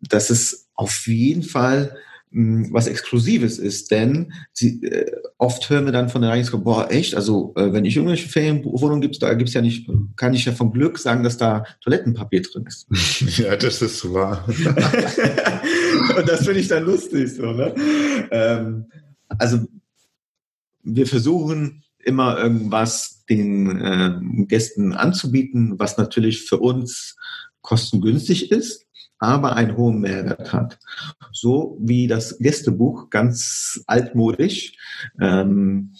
dass es auf jeden Fall mh, hm, was Exklusives ist, denn sie, äh, oft hören wir dann von der Reinigungskraft, boah, echt, also äh, wenn ich irgendwelche Ferienwohnungen gibt, da gibt's ja nicht, kann ich ja vom Glück sagen, dass da Toilettenpapier drin ist. <laughs> <laughs> Ja, das ist wahr. und das finde ich dann lustig, so, ne? Ähm, also wir versuchen immer irgendwas den äh, Gästen anzubieten, was natürlich für uns kostengünstig ist, aber einen hohen Mehrwert hat. So wie das Gästebuch, ganz altmodisch. Ähm,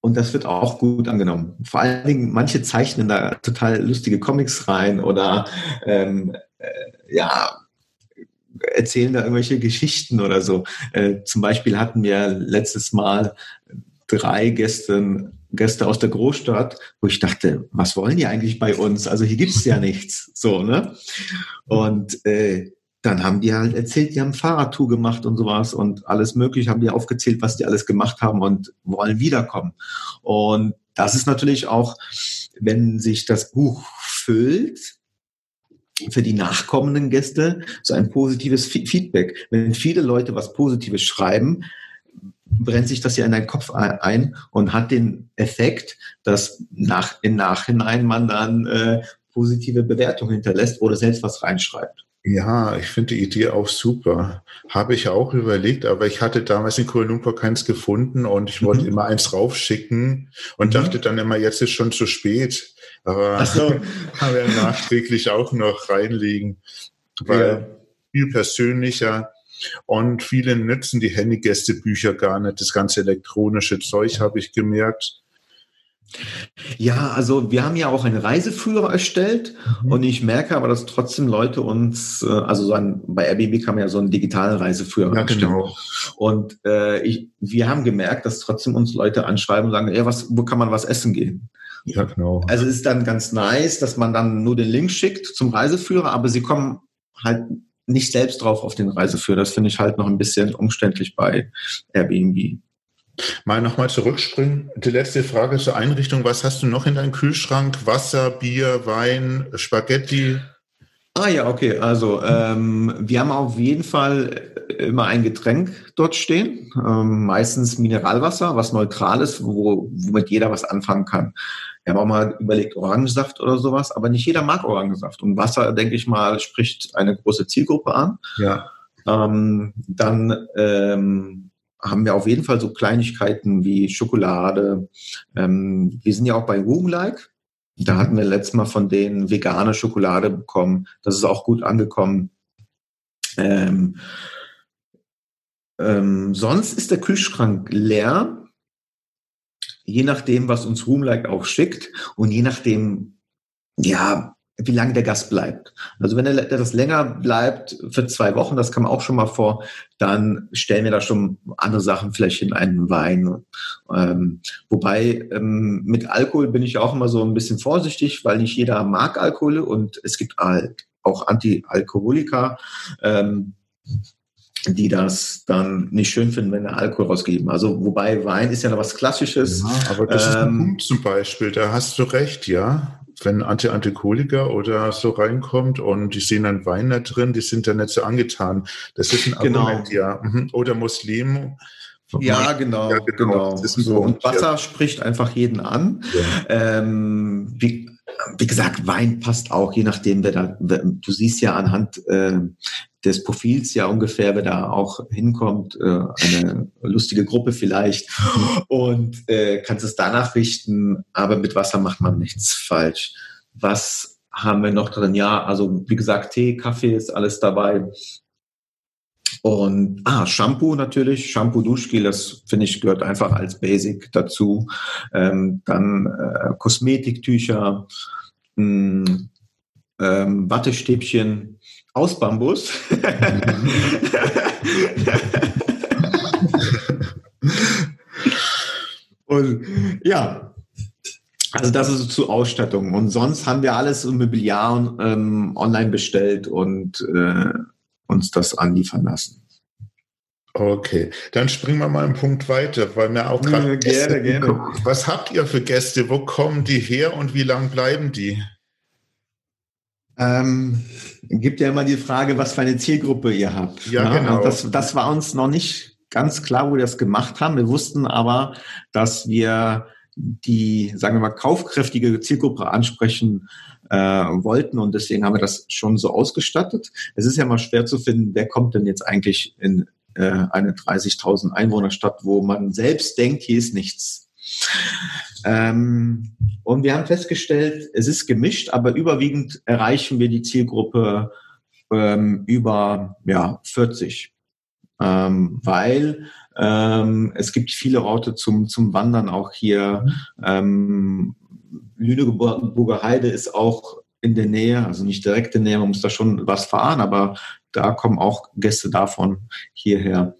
und das wird auch gut angenommen. Vor allen Dingen, manche zeichnen da total lustige Comics rein oder ähm, äh, ja, erzählen da irgendwelche Geschichten oder so. Äh, zum Beispiel hatten wir letztes Mal drei Gäste, Gäste aus der Großstadt, wo ich dachte, was wollen die eigentlich bei uns? Also hier gibt's ja nichts. So, ne? Und äh, dann haben die halt erzählt, die haben Fahrradtour gemacht und sowas und alles mögliche, haben die aufgezählt, was die alles gemacht haben und wollen wiederkommen. Und das ist natürlich auch, wenn sich das Buch füllt, für die nachkommenden Gäste so ein positives Feedback. Wenn viele Leute was Positives schreiben, brennt sich das ja in deinen Kopf ein und hat den Effekt, dass nach, im Nachhinein man dann äh, positive Bewertungen hinterlässt oder selbst was reinschreibt. Ja, ich finde die Idee auch super. Habe ich auch überlegt, aber ich hatte damals in Kuala Lumpur keins gefunden und ich wollte mhm. immer eins raufschicken und mhm. dachte dann immer, jetzt ist schon zu spät. Aber so. <laughs> haben wir nachträglich auch noch reinlegen, weil ja. viel persönlicher und viele nutzen die Handygästebücher gar nicht. Das ganze elektronische Zeug habe ich gemerkt. Ja, also wir haben ja auch einen Reiseführer erstellt mhm. und ich merke aber, dass trotzdem Leute uns, äh, also so ein, bei Airbnb kann man ja so einen digitalen Reiseführer ja, erstellen. Genau. Und äh, ich, wir haben gemerkt, dass trotzdem uns Leute anschreiben und sagen, ja, was, wo kann man was essen gehen? Ja, genau. Also es ist dann ganz nice, dass man dann nur den Link schickt zum Reiseführer, aber sie kommen halt nicht selbst drauf auf den Reiseführer. Das finde ich halt noch ein bisschen umständlich bei Airbnb. Mal nochmal zurückspringen. Die letzte Frage zur Einrichtung. Was hast du noch in deinem Kühlschrank? Wasser, Bier, Wein, Spaghetti? Ah ja, okay. Also ähm, wir haben auf jeden Fall immer ein Getränk dort stehen. Ähm, meistens Mineralwasser, was neutral ist, wo, womit jeder was anfangen kann. Wir haben auch mal überlegt, Orangensaft oder sowas, aber nicht jeder mag Orangensaft. Und Wasser, denke ich mal, spricht eine große Zielgruppe an. Ja. Ähm, dann ähm, haben wir auf jeden Fall so Kleinigkeiten wie Schokolade. Ähm, wir sind ja auch bei Roomlike. Da hatten wir letztes Mal von denen vegane Schokolade bekommen. Das ist auch gut angekommen. Ähm, ähm, sonst ist der Kühlschrank leer, je nachdem, was uns Roomlike auch schickt und je nachdem, ja, wie lange der Gast bleibt. Also wenn er das länger bleibt für zwei Wochen, das kam auch schon mal vor, dann stellen wir da schon andere Sachen vielleicht in einen Wein. Ähm, wobei ähm, mit Alkohol bin ich auch immer so ein bisschen vorsichtig, weil nicht jeder mag Alkohol und es gibt halt auch Anti-Alkoholiker. Ähm, die das dann nicht schön finden, wenn er Alkohol rausgeben. Also wobei Wein ist ja noch was Klassisches. Ja, aber das ist ein ähm, Punkt zum Beispiel, da hast du recht, ja wenn Anti-Alkoholiker oder so reinkommt und die sehen dann Wein da drin, die sind dann nicht so angetan. Das ist ein genau. Argument, ja. Mhm. Oder Muslim. Ja, genau, ja, genau. genau. so. Und Wasser ja. spricht einfach jeden an. Ja. Ähm, wie, wie gesagt, Wein passt auch, je nachdem, wer da, du siehst ja anhand äh, des Profils ja ungefähr, wer da auch hinkommt, äh, eine lustige Gruppe vielleicht und äh, kannst es danach richten, aber mit Wasser macht man nichts falsch. Was haben wir noch drin? Ja, also wie gesagt, Tee, Kaffee ist alles dabei. Und ah, Shampoo natürlich, Shampoo, Duschgel, das finde ich gehört einfach als Basic dazu. Ähm, dann äh, Kosmetiktücher, mh, hm, ähm, Wattestäbchen, aus Bambus. <laughs> und ja, also das ist zu Ausstattung. Und sonst haben wir alles im Mobiliar ähm, online bestellt und äh, uns das anliefern lassen. Okay, dann springen wir mal einen Punkt weiter, weil mir auch gerade gerne, gerne. Was habt ihr für Gäste? Wo kommen die her und wie lang bleiben die? Ähm, gibt ja immer die Frage, was für eine Zielgruppe ihr habt. Ja, ne? genau. Das, das war uns noch nicht ganz klar, wo wir das gemacht haben. Wir wussten aber, dass wir die, sagen wir mal, kaufkräftige Zielgruppe ansprechen äh, wollten und deswegen haben wir das schon so ausgestattet. Es ist ja mal schwer zu finden, wer kommt denn jetzt eigentlich in äh, eine 30.000 Einwohnerstadt, wo man selbst denkt, hier ist nichts. Ähm, und wir haben festgestellt, es ist gemischt, aber überwiegend erreichen wir die Zielgruppe ähm, über ja, 40. Ähm, weil ähm, es gibt viele Orte zum, zum Wandern auch hier. Ähm, Lüneburger Heide ist auch in der Nähe, also nicht direkt in der Nähe, man muss da schon was fahren, aber da kommen auch Gäste davon hierher.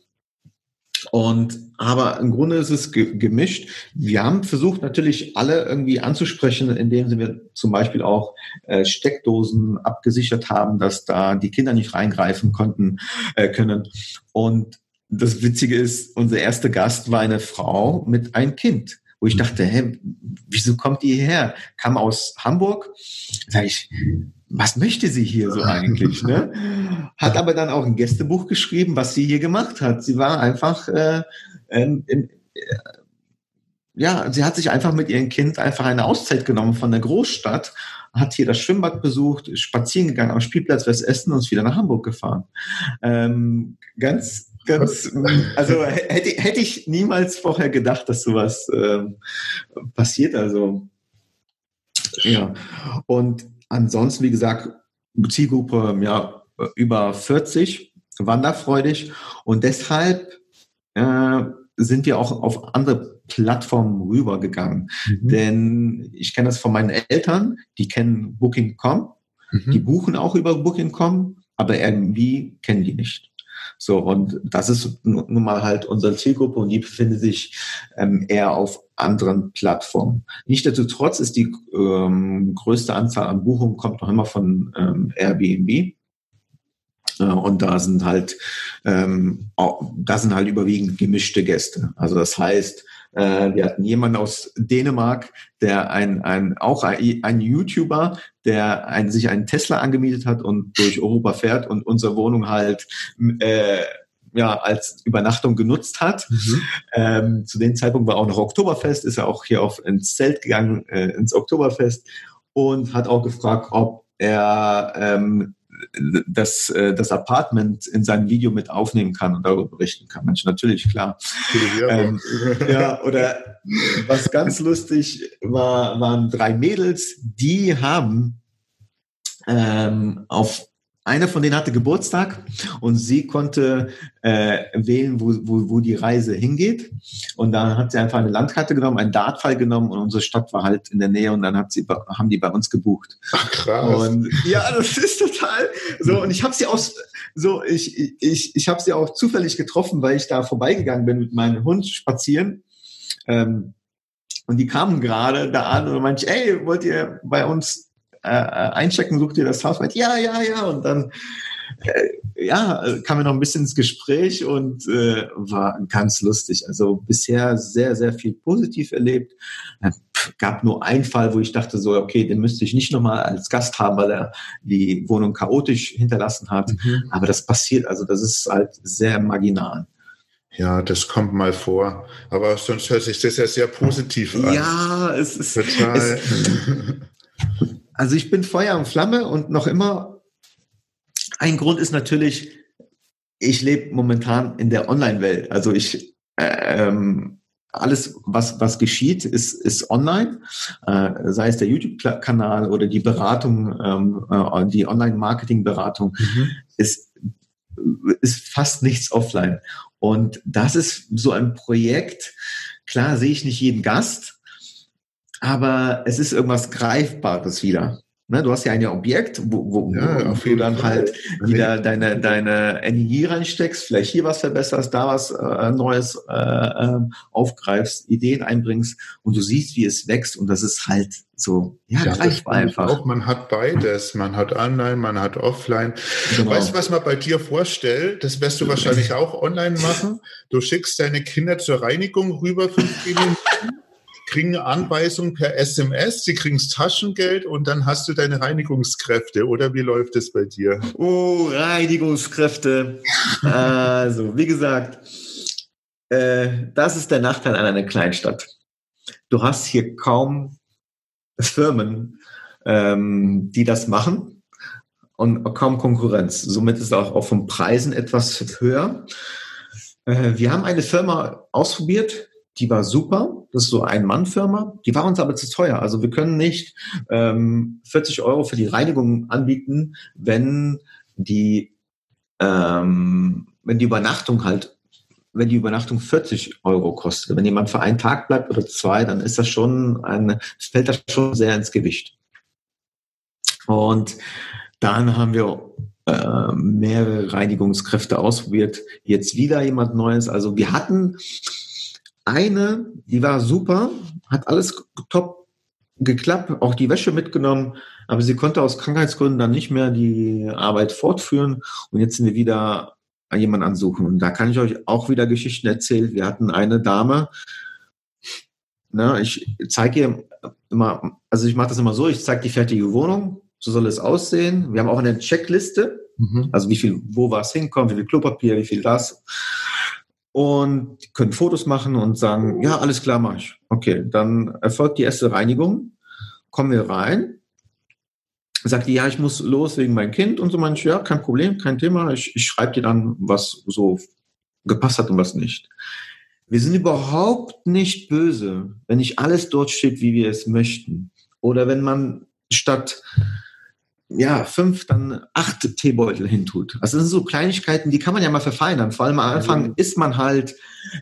Und aber im Grunde ist es ge gemischt. Wir haben versucht natürlich alle irgendwie anzusprechen, indem wir zum Beispiel auch äh, Steckdosen abgesichert haben, dass da die Kinder nicht reingreifen konnten äh, können. Und das Witzige ist, unser erster Gast war eine Frau mit einem Kind wo ich dachte, hä, wieso kommt ihr hierher? Kam aus Hamburg. Sag ich, was möchte sie hier so eigentlich? Ne? Hat aber dann auch ein Gästebuch geschrieben, was sie hier gemacht hat. Sie war einfach, äh, in, in, äh, ja, sie hat sich einfach mit ihrem Kind einfach eine Auszeit genommen von der Großstadt, hat hier das Schwimmbad besucht, spazieren gegangen am Spielplatz was essen und ist wieder nach Hamburg gefahren. Ähm, ganz, ganz, <laughs> also hätte, hätte ich niemals vorher gedacht, dass sowas ähm, passiert. Also ja. Und Ansonsten, wie gesagt, Zielgruppe ja, über 40, wanderfreudig. Und deshalb äh, sind wir auch auf andere Plattformen rübergegangen. Mhm. Denn ich kenne das von meinen Eltern, die kennen Booking.com, mhm. die buchen auch über Booking.com, aber Airbnb kennen die nicht. So, und das ist nun mal halt unsere Zielgruppe und die befindet sich ähm, eher auf anderen Plattformen. Nichtsdestotrotz ist die ähm, größte Anzahl an Buchungen kommt noch immer von ähm, Airbnb. Äh, und da sind halt, ähm, da sind halt überwiegend gemischte Gäste. Also das heißt, äh, wir hatten jemanden aus Dänemark, der ein, ein auch ein, ein YouTuber, der ein, sich einen Tesla angemietet hat und durch Europa fährt und unsere Wohnung halt äh, ja, als Übernachtung genutzt hat. Mhm. Ähm, zu dem Zeitpunkt war auch noch Oktoberfest, ist er auch hier auf ins Zelt gegangen, äh, ins Oktoberfest und hat auch gefragt, ob er ähm, das, äh, das Apartment in seinem Video mit aufnehmen kann und darüber berichten kann. Mensch, natürlich, klar. Ähm, ja, oder was ganz lustig war, waren drei Mädels, die haben ähm, auf einer von denen hatte Geburtstag und sie konnte äh, wählen, wo, wo, wo die Reise hingeht. Und dann hat sie einfach eine Landkarte genommen, einen Dartfall genommen und unsere Stadt war halt in der Nähe und dann hat sie, haben die bei uns gebucht. Ach, krass. Und ja, das ist total so. Und ich habe sie auch so, ich, ich, ich habe sie auch zufällig getroffen, weil ich da vorbeigegangen bin mit meinem Hund spazieren. Ähm, und die kamen gerade da an und meinte, ey, wollt ihr bei uns äh, einchecken, sucht ihr das Haus? Meint, ja, ja, ja. Und dann äh, ja, kam wir noch ein bisschen ins Gespräch und äh, war ganz lustig. Also bisher sehr, sehr viel positiv erlebt. Äh, gab nur einen Fall, wo ich dachte so, okay, den müsste ich nicht nochmal als Gast haben, weil er die Wohnung chaotisch hinterlassen hat. Mhm. Aber das passiert, also das ist halt sehr marginal. Ja, das kommt mal vor. Aber sonst hört sich das ja sehr positiv an. Ja, es ist total. Es, <laughs> also ich bin Feuer und Flamme und noch immer. Ein Grund ist natürlich, ich lebe momentan in der Online-Welt. Also ich ähm, alles, was, was geschieht, ist, ist online, äh, sei es der YouTube-Kanal oder die Beratung, ähm, äh, die Online-Marketing-Beratung, mhm. ist, ist fast nichts offline. Und das ist so ein Projekt, klar sehe ich nicht jeden Gast, aber es ist irgendwas Greifbares wieder. Ne, du hast ja ein Objekt, wo, wo, ja, wo du dann Fall. halt wieder deine, deine Energie reinsteckst, vielleicht hier was verbesserst, da was äh, Neues äh, äh, aufgreifst, Ideen einbringst und du siehst, wie es wächst und das ist halt so, ja, ja greifbar einfach. Auch, man hat beides, <laughs> man hat online, man hat offline. Genau. Weißt du, was man bei dir vorstellt? Das wirst du wahrscheinlich auch online machen. Du schickst deine Kinder zur Reinigung rüber, fünf Minuten <laughs> kriegen eine Anweisung per SMS, sie kriegen das Taschengeld und dann hast du deine Reinigungskräfte. Oder wie läuft es bei dir? Oh, Reinigungskräfte. <laughs> also, wie gesagt, äh, das ist der Nachteil an einer Kleinstadt. Du hast hier kaum Firmen, ähm, die das machen und kaum Konkurrenz. Somit ist auch, auch von Preisen etwas höher. Äh, wir haben eine Firma ausprobiert, die war super. Das ist so ein Mann-Firma. Die war uns aber zu teuer. Also wir können nicht ähm, 40 Euro für die Reinigung anbieten, wenn die, ähm, wenn die Übernachtung halt, wenn die Übernachtung 40 Euro kostet. Wenn jemand für einen Tag bleibt oder zwei, dann ist das schon ein, fällt das schon sehr ins Gewicht. Und dann haben wir äh, mehrere Reinigungskräfte ausprobiert. Jetzt wieder jemand Neues. Also wir hatten eine, die war super, hat alles top geklappt, auch die Wäsche mitgenommen, aber sie konnte aus Krankheitsgründen dann nicht mehr die Arbeit fortführen und jetzt sind wir wieder jemanden ansuchen. Und da kann ich euch auch wieder Geschichten erzählen. Wir hatten eine Dame, na, ich zeige ihr immer, also ich mache das immer so, ich zeige die fertige Wohnung, so soll es aussehen. Wir haben auch eine Checkliste, mhm. also wie viel, wo was hinkommt, wie viel Klopapier, wie viel das und können Fotos machen und sagen, ja, alles klar, mach ich. Okay, dann erfolgt die erste Reinigung, kommen wir rein, sagt die, ja, ich muss los wegen mein Kind und so manche, ja, kein Problem, kein Thema, ich, ich schreibe dir dann, was so gepasst hat und was nicht. Wir sind überhaupt nicht böse, wenn nicht alles dort steht, wie wir es möchten. Oder wenn man statt ja, fünf, dann acht Teebeutel hintut. Also das sind so Kleinigkeiten, die kann man ja mal verfeinern. Vor allem am Anfang mhm. ist man halt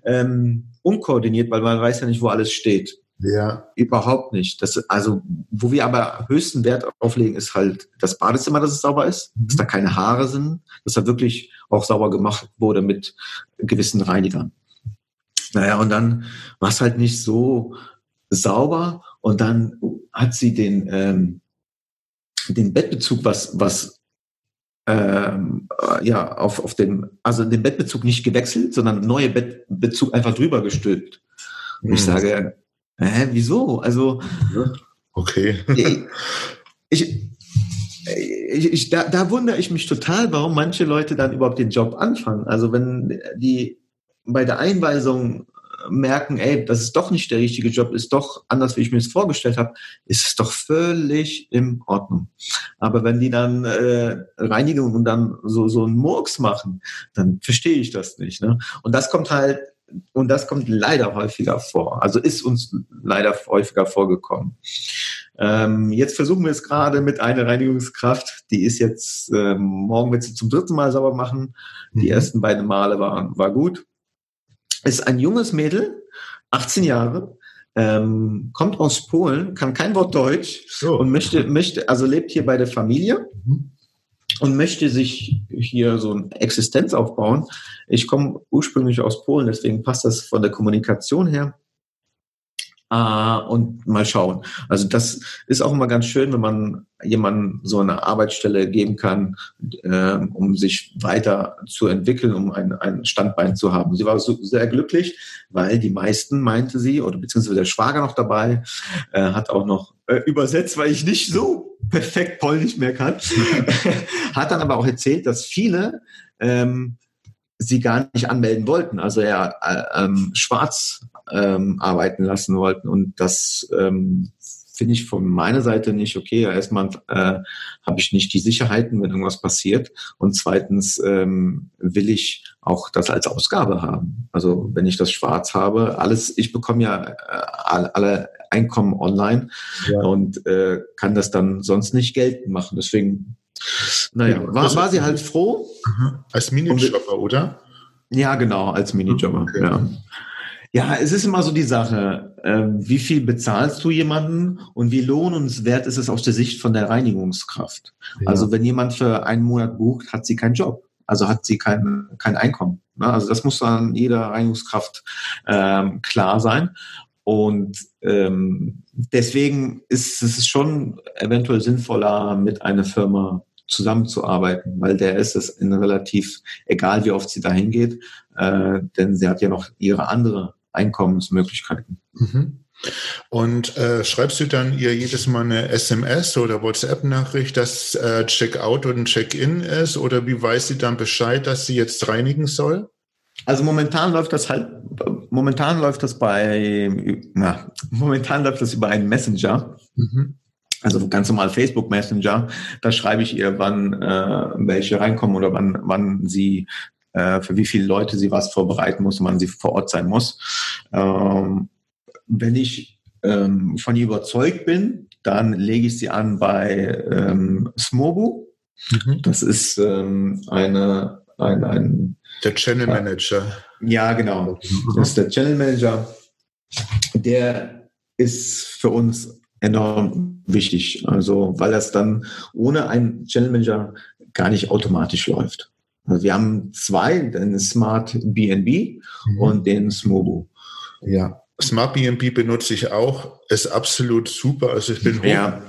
ähm, unkoordiniert, weil man weiß ja nicht, wo alles steht. Ja. Überhaupt nicht. Das, also, wo wir aber höchsten Wert auflegen, ist halt das Badezimmer, dass es sauber ist, mhm. dass da keine Haare sind, dass da wirklich auch sauber gemacht wurde mit gewissen Reinigern. Naja, und dann war es halt nicht so sauber und dann hat sie den, ähm, den Bettbezug, was, was ähm, äh, ja, auf, auf dem, also den Bettbezug nicht gewechselt, sondern neue Bettbezug einfach drüber gestülpt. Und ich hm. sage, hä, wieso? Also, okay. <laughs> ich, ich, ich, da, da wundere ich mich total, warum manche Leute dann überhaupt den Job anfangen. Also wenn die bei der Einweisung merken, ey, das ist doch nicht der richtige Job, ist doch anders, wie ich mir es vorgestellt habe, ist es doch völlig in Ordnung. Aber wenn die dann äh, Reinigung und dann so, so einen Murks machen, dann verstehe ich das nicht. Ne? Und das kommt halt und das kommt leider häufiger vor. Also ist uns leider häufiger vorgekommen. Ähm, jetzt versuchen wir es gerade mit einer Reinigungskraft. Die ist jetzt, ähm, morgen wird sie zum dritten Mal sauber machen. Die mhm. ersten beiden Male waren, war gut. Ist ein junges Mädel, 18 Jahre, ähm, kommt aus Polen, kann kein Wort Deutsch oh. und möchte, möchte, also lebt hier bei der Familie. Mhm und möchte sich hier so eine Existenz aufbauen. Ich komme ursprünglich aus Polen, deswegen passt das von der Kommunikation her. Uh, und mal schauen. Also das ist auch immer ganz schön, wenn man jemandem so eine Arbeitsstelle geben kann, äh, um sich weiter zu entwickeln, um ein, ein Standbein zu haben. Sie war so, sehr glücklich, weil die meisten, meinte sie, oder beziehungsweise der Schwager noch dabei, äh, hat auch noch äh, übersetzt, weil ich nicht so perfekt Polnisch mehr kann, <laughs> hat dann aber auch erzählt, dass viele ähm, sie gar nicht anmelden wollten, also er äh, ähm, schwarz ähm, arbeiten lassen wollten. Und das ähm, finde ich von meiner Seite nicht okay. Erstmal äh, habe ich nicht die Sicherheiten, wenn irgendwas passiert. Und zweitens ähm, will ich auch das als Ausgabe haben. Also wenn ich das schwarz habe, alles, ich bekomme ja äh, alle Einkommen online ja. und äh, kann das dann sonst nicht geltend machen. Deswegen naja, war, war sie halt froh. Als Minijobber, oder? Ja, genau, als Minijobber, okay. ja. Ja, es ist immer so die Sache, äh, wie viel bezahlst du jemanden und wie lohnenswert ist es aus der Sicht von der Reinigungskraft? Ja. Also wenn jemand für einen Monat bucht, hat sie keinen Job, also hat sie kein, kein Einkommen. Ne? Also das muss dann jeder Reinigungskraft ähm, klar sein. Und ähm, deswegen ist es schon eventuell sinnvoller, mit einer Firma zusammenzuarbeiten, weil der ist es in relativ, egal wie oft sie dahin geht, äh, denn sie hat ja noch ihre andere Einkommensmöglichkeiten. Mhm. Und äh, schreibst du dann ihr jedes Mal eine SMS oder WhatsApp-Nachricht, dass äh, Check-out und Check-in ist? Oder wie weiß sie dann Bescheid, dass sie jetzt reinigen soll? Also momentan läuft das halt, momentan läuft das bei, na, momentan läuft das über einen Messenger. Mhm. Also ganz normal Facebook Messenger. Da schreibe ich ihr, wann äh, welche reinkommen oder wann, wann sie für wie viele Leute sie was vorbereiten muss und wann sie vor Ort sein muss. Ähm, wenn ich ähm, von ihr überzeugt bin, dann lege ich sie an bei ähm, Smobu. Mhm. Das ist ähm, eine, ein, ein der Channel Manager. Ja, genau. Mhm. Das ist der Channel Manager. Der ist für uns enorm wichtig. Also, weil das dann ohne einen Channel Manager gar nicht automatisch läuft. Also wir haben zwei, den Smart BNB mhm. und den Smobo. Ja. Smart BNB benutze ich auch, ist absolut super. Also ich bin ja.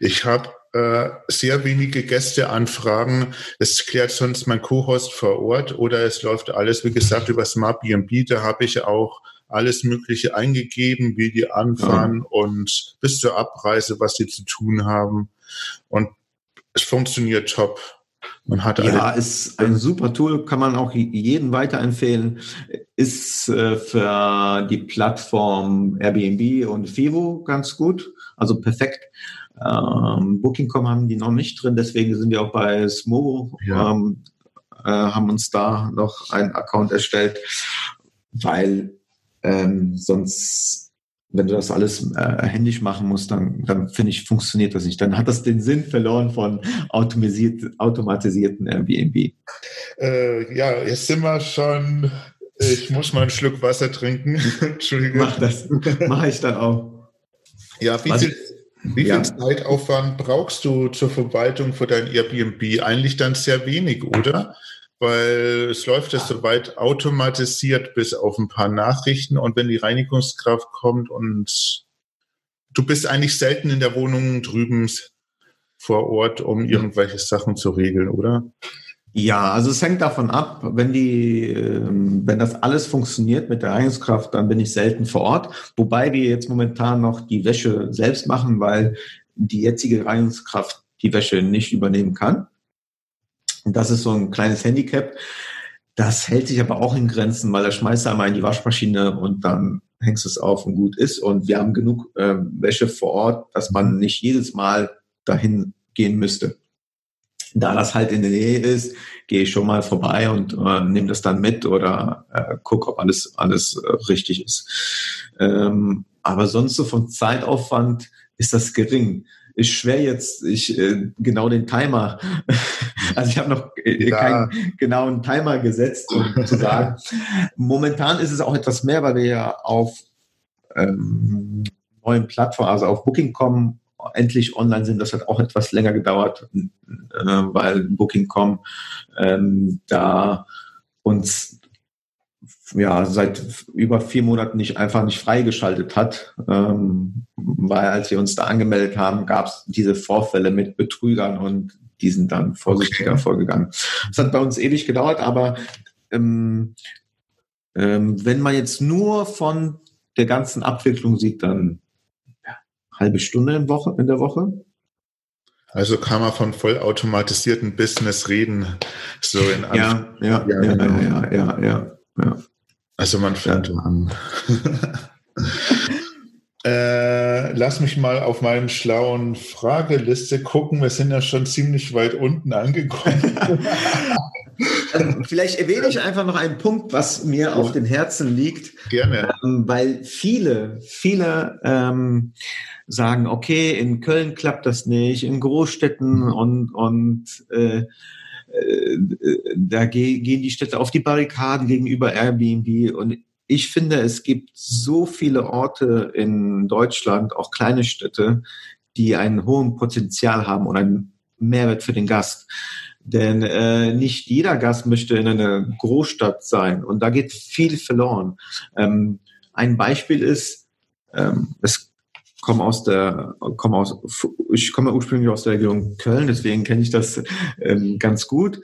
Ich habe äh, sehr wenige Gästeanfragen. Das klärt sonst mein Co-Host vor Ort oder es läuft alles, wie gesagt, über Smart BNB. Da habe ich auch alles Mögliche eingegeben, wie die anfahren ja. und bis zur Abreise, was sie zu tun haben. Und es funktioniert top. Man hat ja, ist ein super Tool, kann man auch jedem weiterempfehlen. Ist äh, für die Plattform Airbnb und Fivo ganz gut, also perfekt. Ähm, Booking.com haben die noch nicht drin, deswegen sind wir auch bei Smo, ja. ähm, äh, haben uns da noch einen Account erstellt, weil ähm, sonst, wenn du das alles äh, händisch machen musst, dann, dann finde ich, funktioniert das nicht. Dann hat das den Sinn verloren von automatisiert, automatisierten Airbnb. Äh, ja, jetzt sind wir schon. Ich muss mal einen Schluck Wasser trinken. <laughs> Entschuldigung. Mach das. Mache ich dann auch. Ja, wie viel, wie ja. viel Zeitaufwand brauchst du zur Verwaltung für dein Airbnb? Eigentlich dann sehr wenig, oder? Weil es läuft ja soweit automatisiert bis auf ein paar Nachrichten und wenn die Reinigungskraft kommt und du bist eigentlich selten in der Wohnung drüben vor Ort, um irgendwelche Sachen zu regeln, oder? Ja, also es hängt davon ab, wenn die, ähm, wenn das alles funktioniert mit der Reinigungskraft, dann bin ich selten vor Ort. Wobei wir jetzt momentan noch die Wäsche selbst machen, weil die jetzige Reinigungskraft die Wäsche nicht übernehmen kann. Und das ist so ein kleines Handicap. Das hält sich aber auch in Grenzen, weil er schmeißt einmal in die Waschmaschine und dann hängst du es auf und gut ist. Und wir haben genug äh, Wäsche vor Ort, dass man nicht jedes Mal dahin gehen müsste. da das halt in der Nähe ist, gehe ich schon mal vorbei und äh, nehme das dann mit oder äh, gucke, ob alles, alles äh, richtig ist. Ähm, aber sonst so vom Zeitaufwand ist das gering. Ist schwer jetzt, ich äh, genau den Timer, <laughs> also ich habe noch äh, ja. keinen genauen Timer gesetzt, um zu sagen. <laughs> Momentan ist es auch etwas mehr, weil wir ja auf ähm, neuen Plattformen, also auf Booking.com endlich online sind. Das hat auch etwas länger gedauert, äh, weil Booking.com ähm, da uns ja seit über vier Monaten nicht einfach nicht freigeschaltet hat, ähm, weil als wir uns da angemeldet haben, gab es diese Vorfälle mit Betrügern und die sind dann vorsichtiger okay. vorgegangen. Es hat bei uns ewig gedauert, aber ähm, ähm, wenn man jetzt nur von der ganzen Abwicklung sieht, dann halbe Stunde in, Woche, in der Woche. Also kann man von vollautomatisierten Business reden. So in ja, ja, ja, ja, ja, ja, ja, ja. Also man fängt ja. an. <laughs> äh, lass mich mal auf meinem schlauen Frageliste gucken. Wir sind ja schon ziemlich weit unten angekommen. Also, <laughs> vielleicht erwähne ich einfach noch einen Punkt, was mir ja. auf den Herzen liegt. Gerne. Ähm, weil viele, viele ähm, sagen, okay, in Köln klappt das nicht, in Großstädten mhm. und, und äh, da gehen die Städte auf die Barrikaden gegenüber Airbnb. Und ich finde, es gibt so viele Orte in Deutschland, auch kleine Städte, die einen hohen Potenzial haben und einen Mehrwert für den Gast. Denn äh, nicht jeder Gast möchte in einer Großstadt sein und da geht viel verloren. Ähm, ein Beispiel ist, ähm, es komme aus der, komme aus, ich komme ursprünglich aus der Region Köln, deswegen kenne ich das ähm, ganz gut.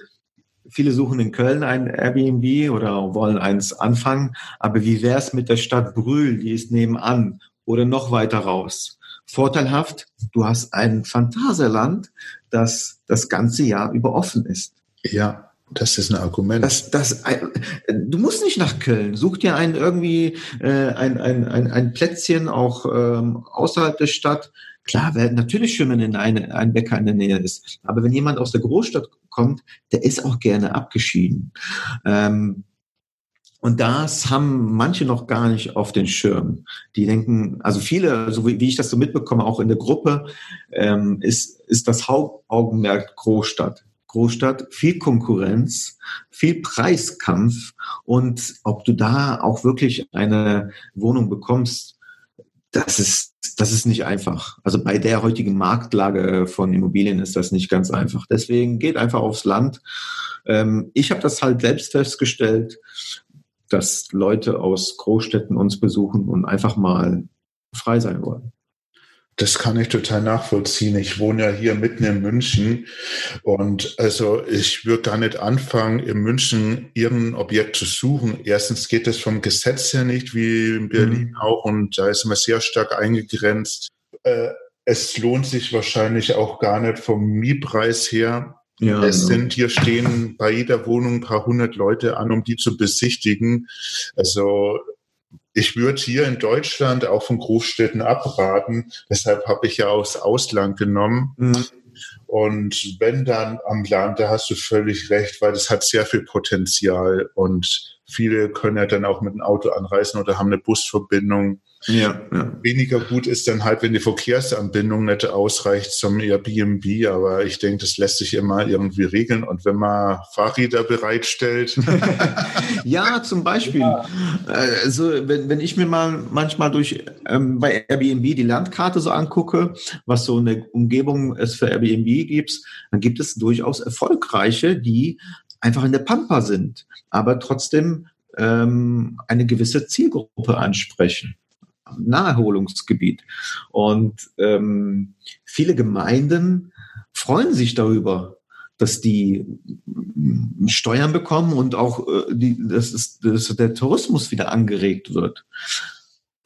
Viele suchen in Köln ein Airbnb oder wollen eins anfangen, aber wie wäre es mit der Stadt Brühl, die ist nebenan oder noch weiter raus? Vorteilhaft, du hast ein Phantasialand, das das ganze Jahr über offen ist. Ja, das ist ein Argument. Das, das, du musst nicht nach Köln. Such dir ein irgendwie äh, ein, ein, ein, ein Plätzchen auch ähm, außerhalb der Stadt. Klar, wäre natürlich schön, wenn eine, ein Bäcker in der Nähe ist. Aber wenn jemand aus der Großstadt kommt, der ist auch gerne abgeschieden. Ähm, und das haben manche noch gar nicht auf den Schirm. Die denken, also viele, so wie, wie ich das so mitbekomme, auch in der Gruppe, ähm, ist, ist das Hauptaugenmerk Großstadt. Großstadt, viel Konkurrenz, viel Preiskampf und ob du da auch wirklich eine Wohnung bekommst, das ist, das ist nicht einfach. Also bei der heutigen Marktlage von Immobilien ist das nicht ganz einfach. Deswegen geht einfach aufs Land. Ähm, ich habe das halt selbst festgestellt, dass Leute aus Großstädten uns besuchen und einfach mal frei sein wollen. Das kann ich total nachvollziehen. Ich wohne ja hier mitten in München und also ich würde gar nicht anfangen, in München irgendein Objekt zu suchen. Erstens geht das vom Gesetz her nicht, wie in Berlin mhm. auch, und da ist man sehr stark eingegrenzt. Äh, es lohnt sich wahrscheinlich auch gar nicht vom Mietpreis her. Ja, es genau. sind hier stehen bei jeder Wohnung ein paar hundert Leute an, um die zu besichtigen. Also ich würde hier in Deutschland auch von Großstädten abraten. Deshalb habe ich ja aus Ausland genommen. Mhm. Und wenn dann am Land, da hast du völlig recht, weil das hat sehr viel Potenzial und viele können ja dann auch mit dem Auto anreisen oder haben eine Busverbindung. Ja, ja. Weniger gut ist dann halt, wenn die Verkehrsanbindung nicht ausreicht zum Airbnb, aber ich denke, das lässt sich immer irgendwie regeln. Und wenn man Fahrräder bereitstellt. <laughs> ja, zum Beispiel. Ja. Also, wenn, wenn ich mir mal manchmal durch ähm, bei Airbnb die Landkarte so angucke, was so eine Umgebung es für Airbnb gibt, dann gibt es durchaus erfolgreiche, die einfach in der Pampa sind, aber trotzdem ähm, eine gewisse Zielgruppe ansprechen. Naherholungsgebiet. Und ähm, viele Gemeinden freuen sich darüber, dass die mm, Steuern bekommen und auch äh, die, dass, ist, dass der Tourismus wieder angeregt wird.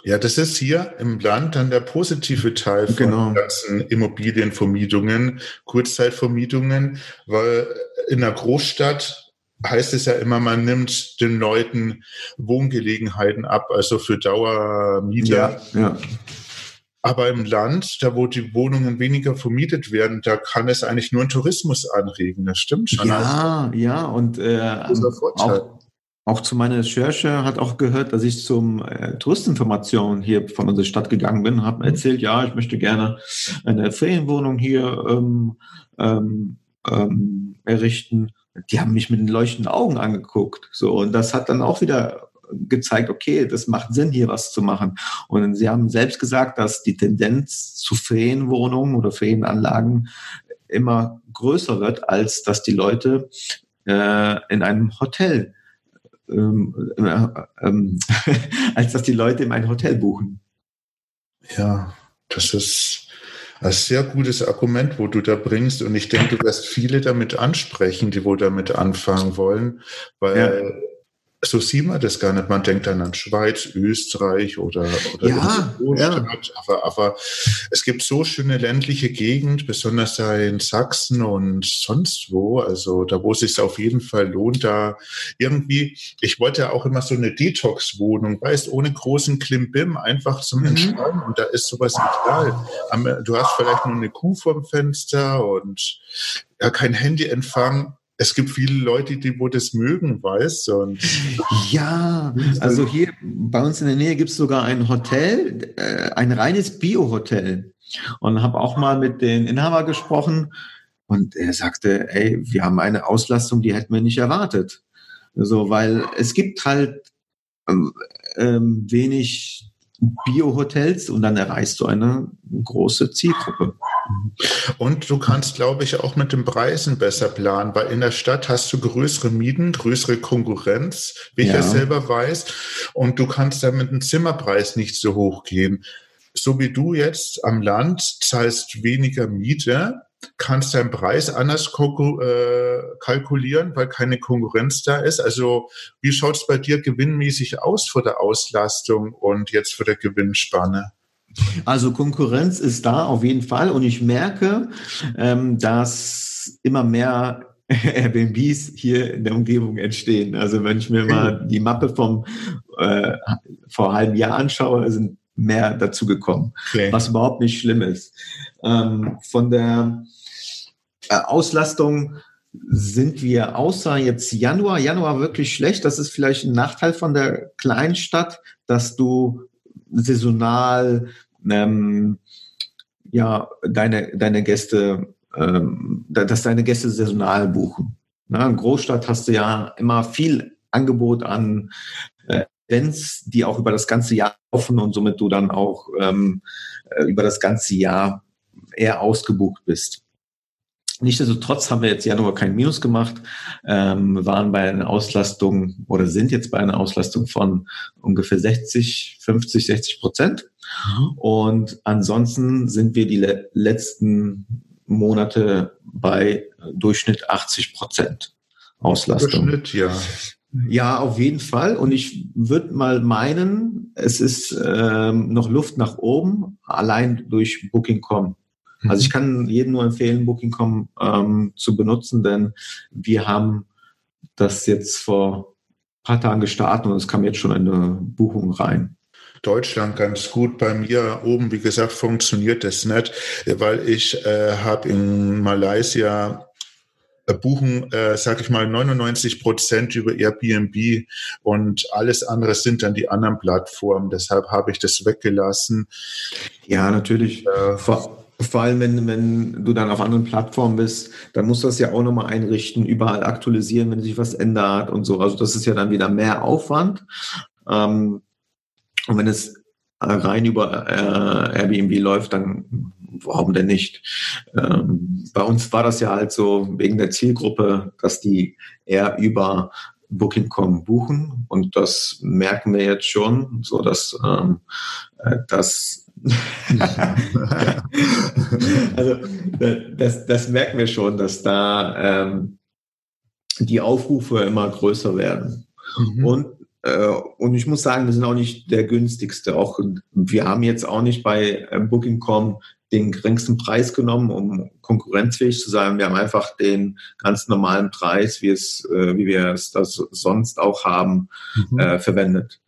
Ja, das ist hier im Land dann der positive Teil von genau. ganzen Immobilienvermietungen, Kurzzeitvermietungen, weil in einer Großstadt heißt es ja immer, man nimmt den Leuten Wohngelegenheiten ab, also für Dauermieter. Ja, ja. Aber im Land, da wo die Wohnungen weniger vermietet werden, da kann es eigentlich nur einen Tourismus anregen. Das stimmt schon. Ja, also, ja, und äh, auch, auch zu meiner Recherche hat auch gehört, dass ich zum äh, Touristeninformation hier von unserer Stadt gegangen bin, habe mhm. erzählt, ja, ich möchte gerne eine Ferienwohnung hier ähm, ähm, ähm, errichten. Die haben mich mit den leuchtenden Augen angeguckt. So, und das hat dann auch wieder gezeigt, okay, das macht Sinn, hier was zu machen. Und sie haben selbst gesagt, dass die Tendenz zu Ferienwohnungen oder Ferienanlagen immer größer wird, als dass die Leute äh, in einem Hotel, ähm, äh, ähm, <laughs> als dass die Leute in ein Hotel buchen. Ja, das ist ein sehr gutes Argument, wo du da bringst. Und ich denke, du wirst viele damit ansprechen, die wohl damit anfangen wollen, weil ja so sieht man das gar nicht. Man denkt dann an Schweiz, Österreich oder, oder ja, ja. Aber, aber es gibt so schöne ländliche Gegend, besonders da in Sachsen und sonst wo. Also da, wo es sich auf jeden Fall lohnt, da irgendwie, ich wollte ja auch immer so eine Detox-Wohnung, weißt, ohne großen Klimbim, einfach zum mhm. Entspannen. Und da ist sowas egal. Du hast vielleicht nur eine Kuh vorm Fenster und ja, kein Handyempfang es gibt viele Leute, die wo das mögen, weißt du. Ja, also hier bei uns in der Nähe gibt es sogar ein Hotel, äh, ein reines Bio-Hotel. Und habe auch mal mit den Inhaber gesprochen und er sagte, ey, wir haben eine Auslastung, die hätten wir nicht erwartet. So, weil es gibt halt ähm, ähm wenig Bio-Hotels und dann erreichst du eine große Zielgruppe. Und du kannst, glaube ich, auch mit den Preisen besser planen, weil in der Stadt hast du größere Mieten, größere Konkurrenz, wie ich ja selber weiß, und du kannst dann mit dem Zimmerpreis nicht so hoch gehen. So wie du jetzt am Land zahlst weniger Miete, kannst deinen Preis anders äh, kalkulieren, weil keine Konkurrenz da ist. Also wie schaut es bei dir gewinnmäßig aus vor der Auslastung und jetzt vor der Gewinnspanne? Also Konkurrenz ist da auf jeden Fall und ich merke, ähm, dass immer mehr <laughs> Airbnbs hier in der Umgebung entstehen. Also wenn ich mir mal die Mappe vom äh, vor einem halben Jahr anschaue, sind mehr dazugekommen, okay. was überhaupt nicht schlimm ist. Ähm, von der äh, Auslastung sind wir außer jetzt Januar, Januar wirklich schlecht. Das ist vielleicht ein Nachteil von der Kleinstadt, dass du saisonal ähm, ja deine deine Gäste, ähm, dass deine Gäste saisonal buchen. Na, in Großstadt hast du ja immer viel Angebot an äh, Events, die auch über das ganze Jahr laufen und somit du dann auch ähm, äh, über das ganze Jahr eher ausgebucht bist. Nichtsdestotrotz haben wir jetzt Januar kein Minus gemacht, ähm, waren bei einer Auslastung oder sind jetzt bei einer Auslastung von ungefähr 60, 50, 60 Prozent. Mhm. Und ansonsten sind wir die le letzten Monate bei Durchschnitt 80 Prozent Auslastung. Durchschnitt, ja. Ja, auf jeden Fall. Und ich würde mal meinen, es ist ähm, noch Luft nach oben, allein durch Booking.com. Also ich mhm. kann jedem nur empfehlen, Booking.com ähm, zu benutzen, denn wir haben das jetzt vor ein paar Tagen gestartet und es kam jetzt schon eine Buchung rein. Deutschland ganz gut. Bei mir oben, wie gesagt, funktioniert das nicht, weil ich äh, habe in Malaysia buchen, äh, sage ich mal, 99 Prozent über Airbnb und alles andere sind dann die anderen Plattformen. Deshalb habe ich das weggelassen. Ja, natürlich. Äh, vor, vor allem, wenn, wenn du dann auf anderen Plattformen bist, dann musst du das ja auch nochmal einrichten, überall aktualisieren, wenn sich was ändert und so. Also das ist ja dann wieder mehr Aufwand. Ähm, und wenn es rein über äh, Airbnb läuft, dann warum denn nicht? Ähm, bei uns war das ja halt so wegen der Zielgruppe, dass die eher über Booking.com buchen und das merken wir jetzt schon, so dass ähm, äh, das <laughs> also das, das merken wir schon, dass da ähm, die Aufrufe immer größer werden. Mhm. Und, äh, und ich muss sagen, wir sind auch nicht der günstigste. Auch wir haben jetzt auch nicht bei äh, Booking.com den geringsten Preis genommen, um konkurrenzfähig zu sein. Wir haben einfach den ganz normalen Preis, wie es, äh, wie wir es das sonst auch haben, mhm. äh, verwendet.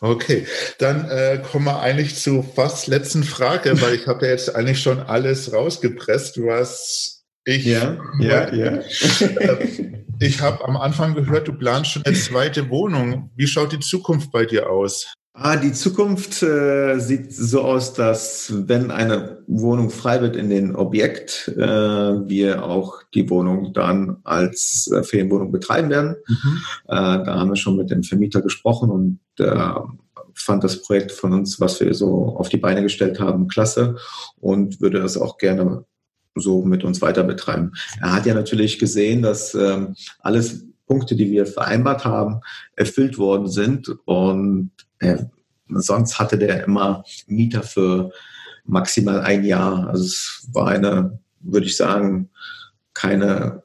Okay, dann äh, kommen wir eigentlich zu fast letzten Frage, weil ich habe ja jetzt eigentlich schon alles rausgepresst, was ich. Ja, ja, ja. Ich habe am Anfang gehört, du planst schon eine zweite Wohnung. Wie schaut die Zukunft bei dir aus? Ah, die Zukunft äh, sieht so aus, dass wenn eine Wohnung frei wird in den Objekt, äh, wir auch die Wohnung dann als äh, Ferienwohnung betreiben werden. Mhm. Äh, da haben wir schon mit dem Vermieter gesprochen und äh, fand das Projekt von uns, was wir so auf die Beine gestellt haben, klasse und würde das auch gerne so mit uns weiter betreiben. Er hat ja natürlich gesehen, dass ähm, alles Punkte, die wir vereinbart haben, erfüllt worden sind und äh, sonst hatte der immer Mieter für maximal ein Jahr. Also es war eine, würde ich sagen, keine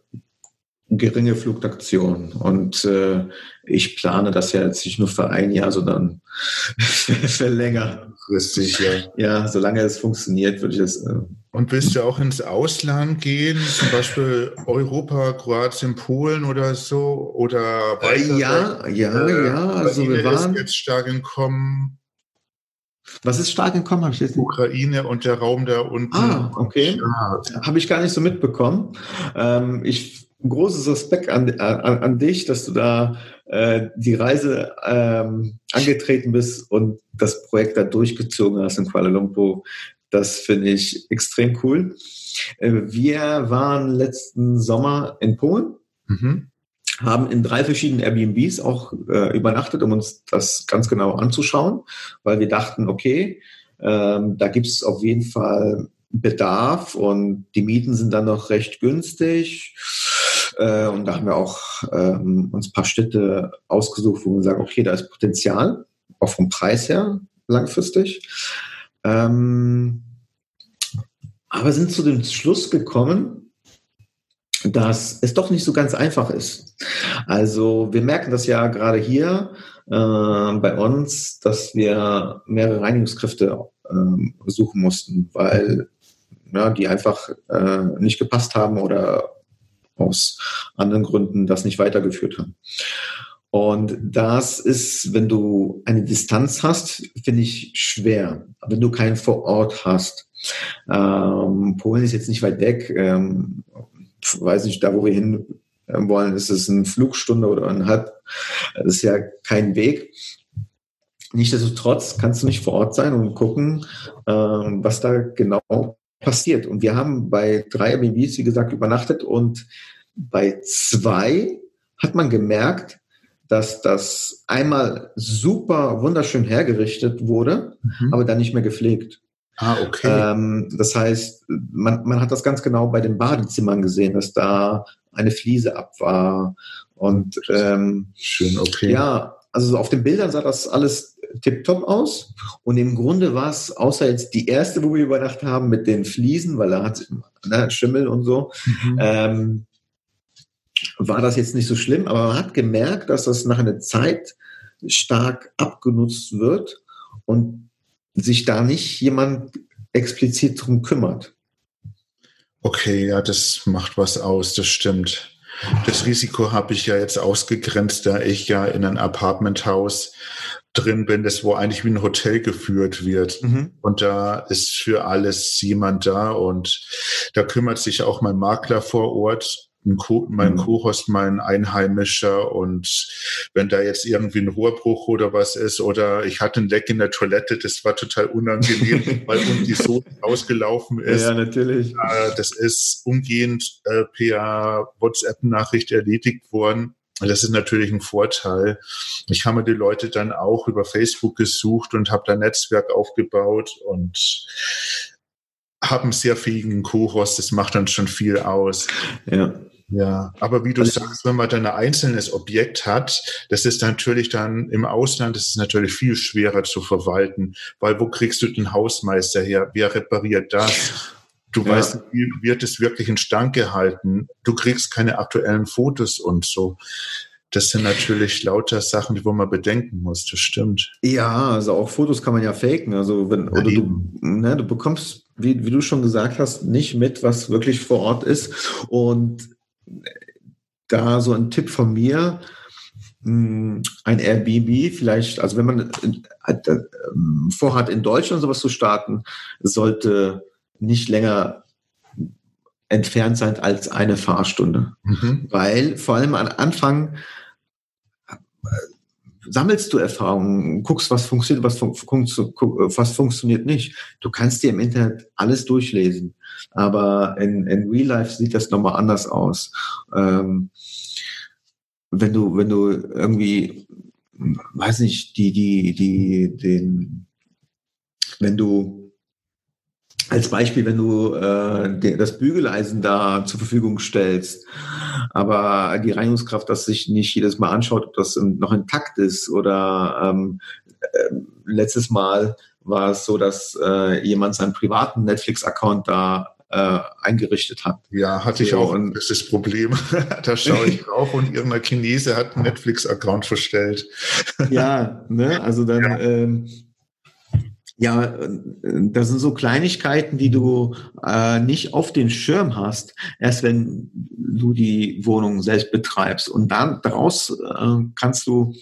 geringe Fluktuation. Und äh, ich plane das ja jetzt nicht nur für ein Jahr, sondern <laughs> für länger. Richtig, ja. Ja, solange es funktioniert, würde ich das. Äh, und willst du auch ins Ausland gehen, zum Beispiel Europa, Kroatien, Polen oder so? Oder weiter? Ja, ja, äh, ja. Also wir waren jetzt stark entkommen. Was ist stark entkommen? Habe ich jetzt Ukraine und der Raum da unten. Ah, okay. Ja. Habe ich gar nicht so mitbekommen. Ähm, ich großes Respekt an, an, an dich, dass du da äh, die Reise ähm, angetreten bist und das Projekt da durchgezogen hast in Kuala Lumpur. Das finde ich extrem cool. Äh, wir waren letzten Sommer in Polen, mhm. haben in drei verschiedenen Airbnbs auch äh, übernachtet, um uns das ganz genau anzuschauen, weil wir dachten, okay, ähm, da gibt es auf jeden Fall Bedarf und die Mieten sind dann noch recht günstig. Äh, und da haben wir auch ähm, uns ein paar Städte ausgesucht, wo wir sagen, okay, da ist Potenzial, auch vom Preis her langfristig. Ähm, aber sind zu dem Schluss gekommen, dass es doch nicht so ganz einfach ist. Also wir merken das ja gerade hier äh, bei uns, dass wir mehrere Reinigungskräfte äh, suchen mussten, weil ja, die einfach äh, nicht gepasst haben oder aus anderen Gründen das nicht weitergeführt haben. Und das ist, wenn du eine Distanz hast, finde ich schwer. Wenn du keinen vor Ort hast. Ähm, Polen ist jetzt nicht weit weg. Ähm, weiß nicht, da wo wir hin wollen, ist es eine Flugstunde oder ein halb. Das ist ja kein Weg. Nichtsdestotrotz kannst du nicht vor Ort sein und gucken, ähm, was da genau passiert. Und wir haben bei drei Airbnbs, wie gesagt, übernachtet und bei zwei hat man gemerkt, dass das einmal super wunderschön hergerichtet wurde, mhm. aber dann nicht mehr gepflegt. Ah, okay. Ähm, das heißt, man, man hat das ganz genau bei den Badezimmern gesehen, dass da eine Fliese ab war. Und ähm, schön, okay. Ja, also auf den Bildern sah das alles tipptopp aus. Und im Grunde war es, außer jetzt die erste, wo wir übernachtet haben, mit den Fliesen, weil da hat ne, Schimmel und so, mhm. ähm, war das jetzt nicht so schlimm. Aber man hat gemerkt, dass das nach einer Zeit stark abgenutzt wird und sich da nicht jemand explizit drum kümmert. Okay, ja, das macht was aus, das stimmt. Das Risiko habe ich ja jetzt ausgegrenzt, da ich ja in ein Apartmenthaus drin bin, das wo eigentlich wie ein Hotel geführt wird. Mhm. Und da ist für alles jemand da und da kümmert sich auch mein Makler vor Ort Co mein mhm. Co-Host, mein Einheimischer und wenn da jetzt irgendwie ein Rohrbruch oder was ist oder ich hatte ein Leck in der Toilette, das war total unangenehm, <laughs> weil irgendwie so ausgelaufen ist. Ja, natürlich. Äh, das ist umgehend äh, per WhatsApp-Nachricht erledigt worden. Das ist natürlich ein Vorteil. Ich habe mir die Leute dann auch über Facebook gesucht und habe da Netzwerk aufgebaut und habe einen sehr fähigen Co-Host. Das macht dann schon viel aus. Ja. Ja, aber wie du also, sagst, wenn man dann ein einzelnes Objekt hat, das ist natürlich dann im Ausland, das ist natürlich viel schwerer zu verwalten, weil wo kriegst du den Hausmeister her? Wer repariert das? Du ja. weißt, wie wird es wirklich in Stand gehalten? Du kriegst keine aktuellen Fotos und so. Das sind natürlich lauter Sachen, wo man bedenken muss, das stimmt. Ja, also auch Fotos kann man ja faken. Also wenn, oder du, ne, du bekommst, wie, wie du schon gesagt hast, nicht mit, was wirklich vor Ort ist. Und da so ein Tipp von mir, ein Airbnb vielleicht, also wenn man äh, vorhat, in Deutschland sowas zu starten, sollte nicht länger entfernt sein als eine Fahrstunde. Mhm. Weil vor allem am Anfang sammelst du Erfahrungen, guckst, was funktioniert, was, fun was funktioniert nicht. Du kannst dir im Internet alles durchlesen, aber in, in Real Life sieht das nochmal anders aus. Ähm, wenn du, wenn du irgendwie, weiß nicht, die, die, die, den, wenn du als Beispiel, wenn du äh, das Bügeleisen da zur Verfügung stellst, aber die Reinigungskraft das sich nicht jedes Mal anschaut, ob das noch intakt ist oder ähm, äh, letztes Mal war es so, dass äh, jemand seinen privaten Netflix-Account da äh, eingerichtet hat. Ja, hatte ich auch ein das Problem. <laughs> da schaue ich drauf und irgendein Chinese hat einen Netflix-Account verstellt. ja, ne, also dann, ja. Ähm, ja, das sind so Kleinigkeiten, die du äh, nicht auf den Schirm hast, erst wenn du die Wohnung selbst betreibst. Und dann daraus äh, kannst du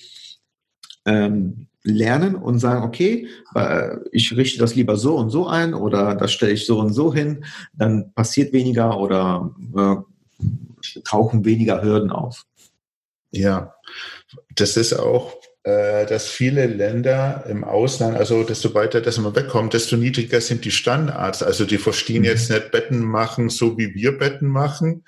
ähm, lernen und sagen, okay, äh, ich richte das lieber so und so ein oder das stelle ich so und so hin, dann passiert weniger oder äh, tauchen weniger Hürden auf. Ja, das ist auch dass viele Länder im Ausland, also desto weiter das man wegkommt, desto niedriger sind die Standards. Also die verstehen mhm. jetzt nicht Betten machen, so wie wir Betten machen.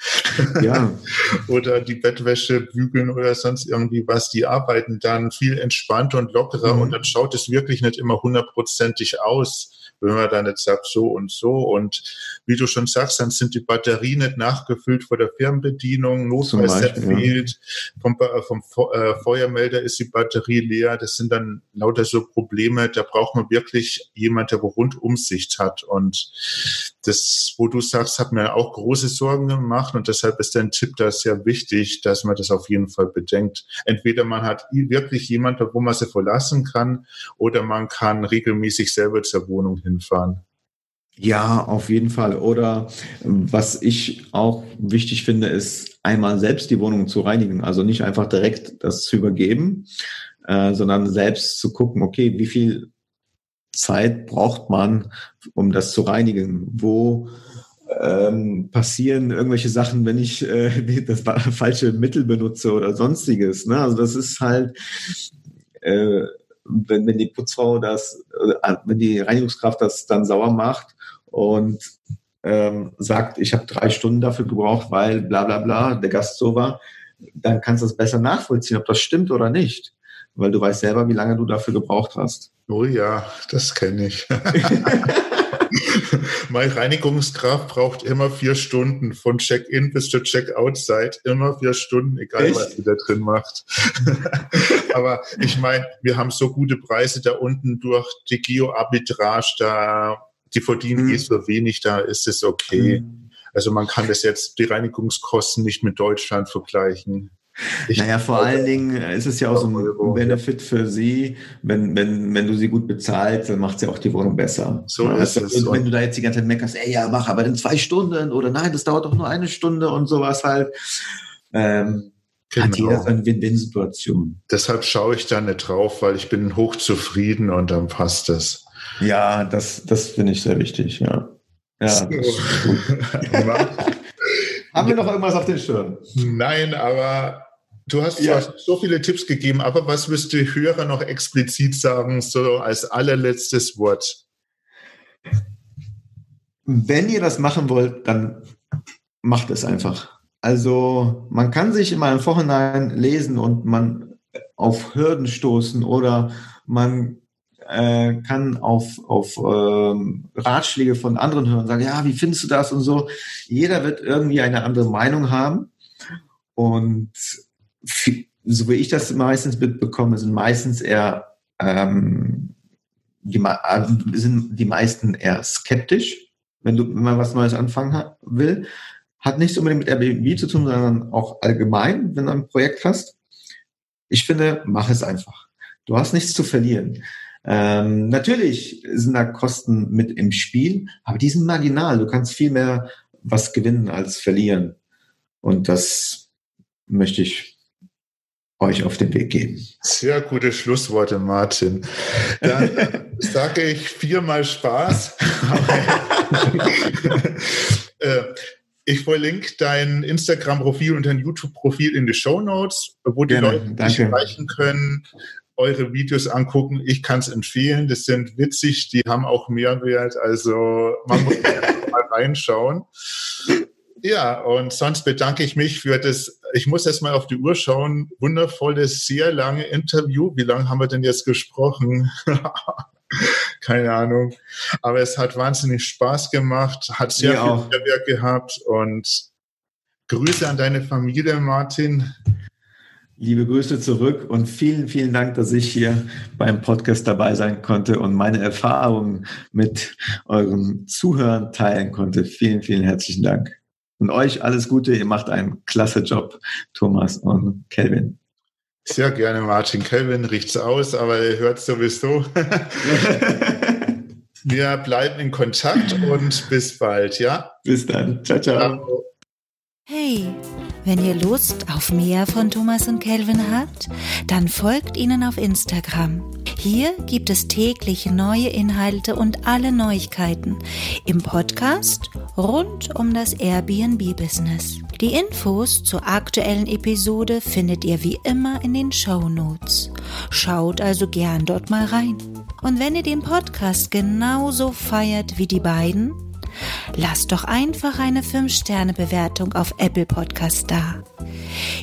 Ja. <laughs> oder die Bettwäsche bügeln oder sonst irgendwie was. Die arbeiten dann viel entspannter und lockerer mhm. und dann schaut es wirklich nicht immer hundertprozentig aus wenn man dann jetzt sagt, so und so. Und wie du schon sagst, dann sind die Batterien nicht nachgefüllt vor der Fernbedienung, Notfallset fehlt, vom, äh, vom äh, Feuermelder ist die Batterie leer. Das sind dann lauter so Probleme, da braucht man wirklich jemand, der Rundumsicht hat. Und das, wo du sagst, hat mir auch große Sorgen gemacht und deshalb ist dein Tipp da sehr wichtig, dass man das auf jeden Fall bedenkt. Entweder man hat wirklich jemanden, wo man sie verlassen kann, oder man kann regelmäßig selber zur Wohnung hin hinfahren. Ja, auf jeden Fall. Oder was ich auch wichtig finde, ist einmal selbst die Wohnung zu reinigen. Also nicht einfach direkt das zu übergeben, äh, sondern selbst zu gucken, okay, wie viel Zeit braucht man, um das zu reinigen? Wo ähm, passieren irgendwelche Sachen, wenn ich äh, <laughs> das falsche Mittel benutze oder sonstiges. Ne? Also das ist halt äh, wenn, wenn die Putzfrau das, äh, wenn die Reinigungskraft das dann sauer macht und ähm, sagt, ich habe drei Stunden dafür gebraucht, weil bla bla bla, der Gast so war, dann kannst du es besser nachvollziehen, ob das stimmt oder nicht. Weil du weißt selber, wie lange du dafür gebraucht hast. Oh ja, das kenne ich. <laughs> <laughs> <laughs> Meine Reinigungskraft braucht immer vier Stunden von Check-in bis zur Check-out-Zeit. Immer vier Stunden, egal Echt? was sie da drin macht. <laughs> Aber ich meine, wir haben so gute Preise da unten durch die Geo-Arbitrage, da, die verdienen mhm. eh so wenig, da ist es okay. Mhm. Also man kann das jetzt, die Reinigungskosten nicht mit Deutschland vergleichen. Ich naja, vor allen Dingen ist es ja auch so ein Benefit für sie, wenn, wenn, wenn du sie gut bezahlst, dann macht sie auch die Wohnung besser. So also, ist es. Wenn du da jetzt die ganze Zeit meckerst, ey, ja, mach aber in zwei Stunden oder nein, das dauert doch nur eine Stunde und sowas halt. Ähm, Genau. Hat jeder eine Win-Win-Situation. Deshalb schaue ich da nicht drauf, weil ich bin hochzufrieden und dann passt es. Ja, das, das finde ich sehr wichtig, ja. Ja, so. <laughs> Haben wir noch irgendwas auf den Schirm? Nein, aber du hast ja. so viele Tipps gegeben, aber was wirst du Hörer noch explizit sagen, so als allerletztes Wort? Wenn ihr das machen wollt, dann macht es einfach. Also man kann sich immer im Vorhinein lesen und man auf Hürden stoßen oder man äh, kann auf, auf ähm, Ratschläge von anderen hören, sagen, ja, wie findest du das und so. Jeder wird irgendwie eine andere Meinung haben. Und so wie ich das meistens mitbekomme, sind meistens eher ähm, die, äh, sind die meisten eher skeptisch, wenn du wenn man was Neues anfangen will. Hat nichts unbedingt mit Airbnb zu tun, sondern auch allgemein, wenn du ein Projekt hast. Ich finde, mach es einfach. Du hast nichts zu verlieren. Ähm, natürlich sind da Kosten mit im Spiel, aber die sind marginal. Du kannst viel mehr was gewinnen als verlieren. Und das möchte ich euch auf den Weg gehen. Sehr gute Schlussworte, Martin. Dann sage ich viermal Spaß. <laughs> Äh, ich verlinke dein Instagram-Profil und dein YouTube-Profil in die Show Notes, wo die Gerne, Leute dich erreichen können, eure Videos angucken. Ich kann es empfehlen. Das sind witzig, die haben auch Mehrwert. Also man muss <laughs> mal reinschauen. Ja, und sonst bedanke ich mich für das, ich muss erst mal auf die Uhr schauen, wundervolles, sehr lange Interview. Wie lange haben wir denn jetzt gesprochen? <laughs> Keine Ahnung. Aber es hat wahnsinnig Spaß gemacht, hat sehr Mir viel Mehrwert gehabt und Grüße an deine Familie, Martin. Liebe Grüße zurück und vielen, vielen Dank, dass ich hier beim Podcast dabei sein konnte und meine Erfahrungen mit euren Zuhörern teilen konnte. Vielen, vielen herzlichen Dank. Und euch alles Gute. Ihr macht einen klasse Job, Thomas und Kelvin. Sehr gerne, Martin. Kelvin riecht's aus, aber er hört sowieso. <laughs> Wir bleiben in Kontakt und bis bald, ja? Bis dann. Ciao, ciao. ciao. Hey, wenn ihr Lust auf mehr von Thomas und Kelvin habt, dann folgt ihnen auf Instagram. Hier gibt es täglich neue Inhalte und alle Neuigkeiten im Podcast rund um das Airbnb-Business. Die Infos zur aktuellen Episode findet ihr wie immer in den Show Notes. Schaut also gern dort mal rein. Und wenn ihr den Podcast genauso feiert wie die beiden, lasst doch einfach eine 5-Sterne-Bewertung auf Apple Podcast da.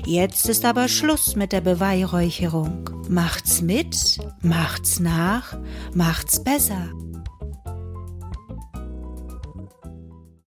Jetzt ist aber Schluss mit der Beweihräucherung. Macht's mit, macht's nach, macht's besser.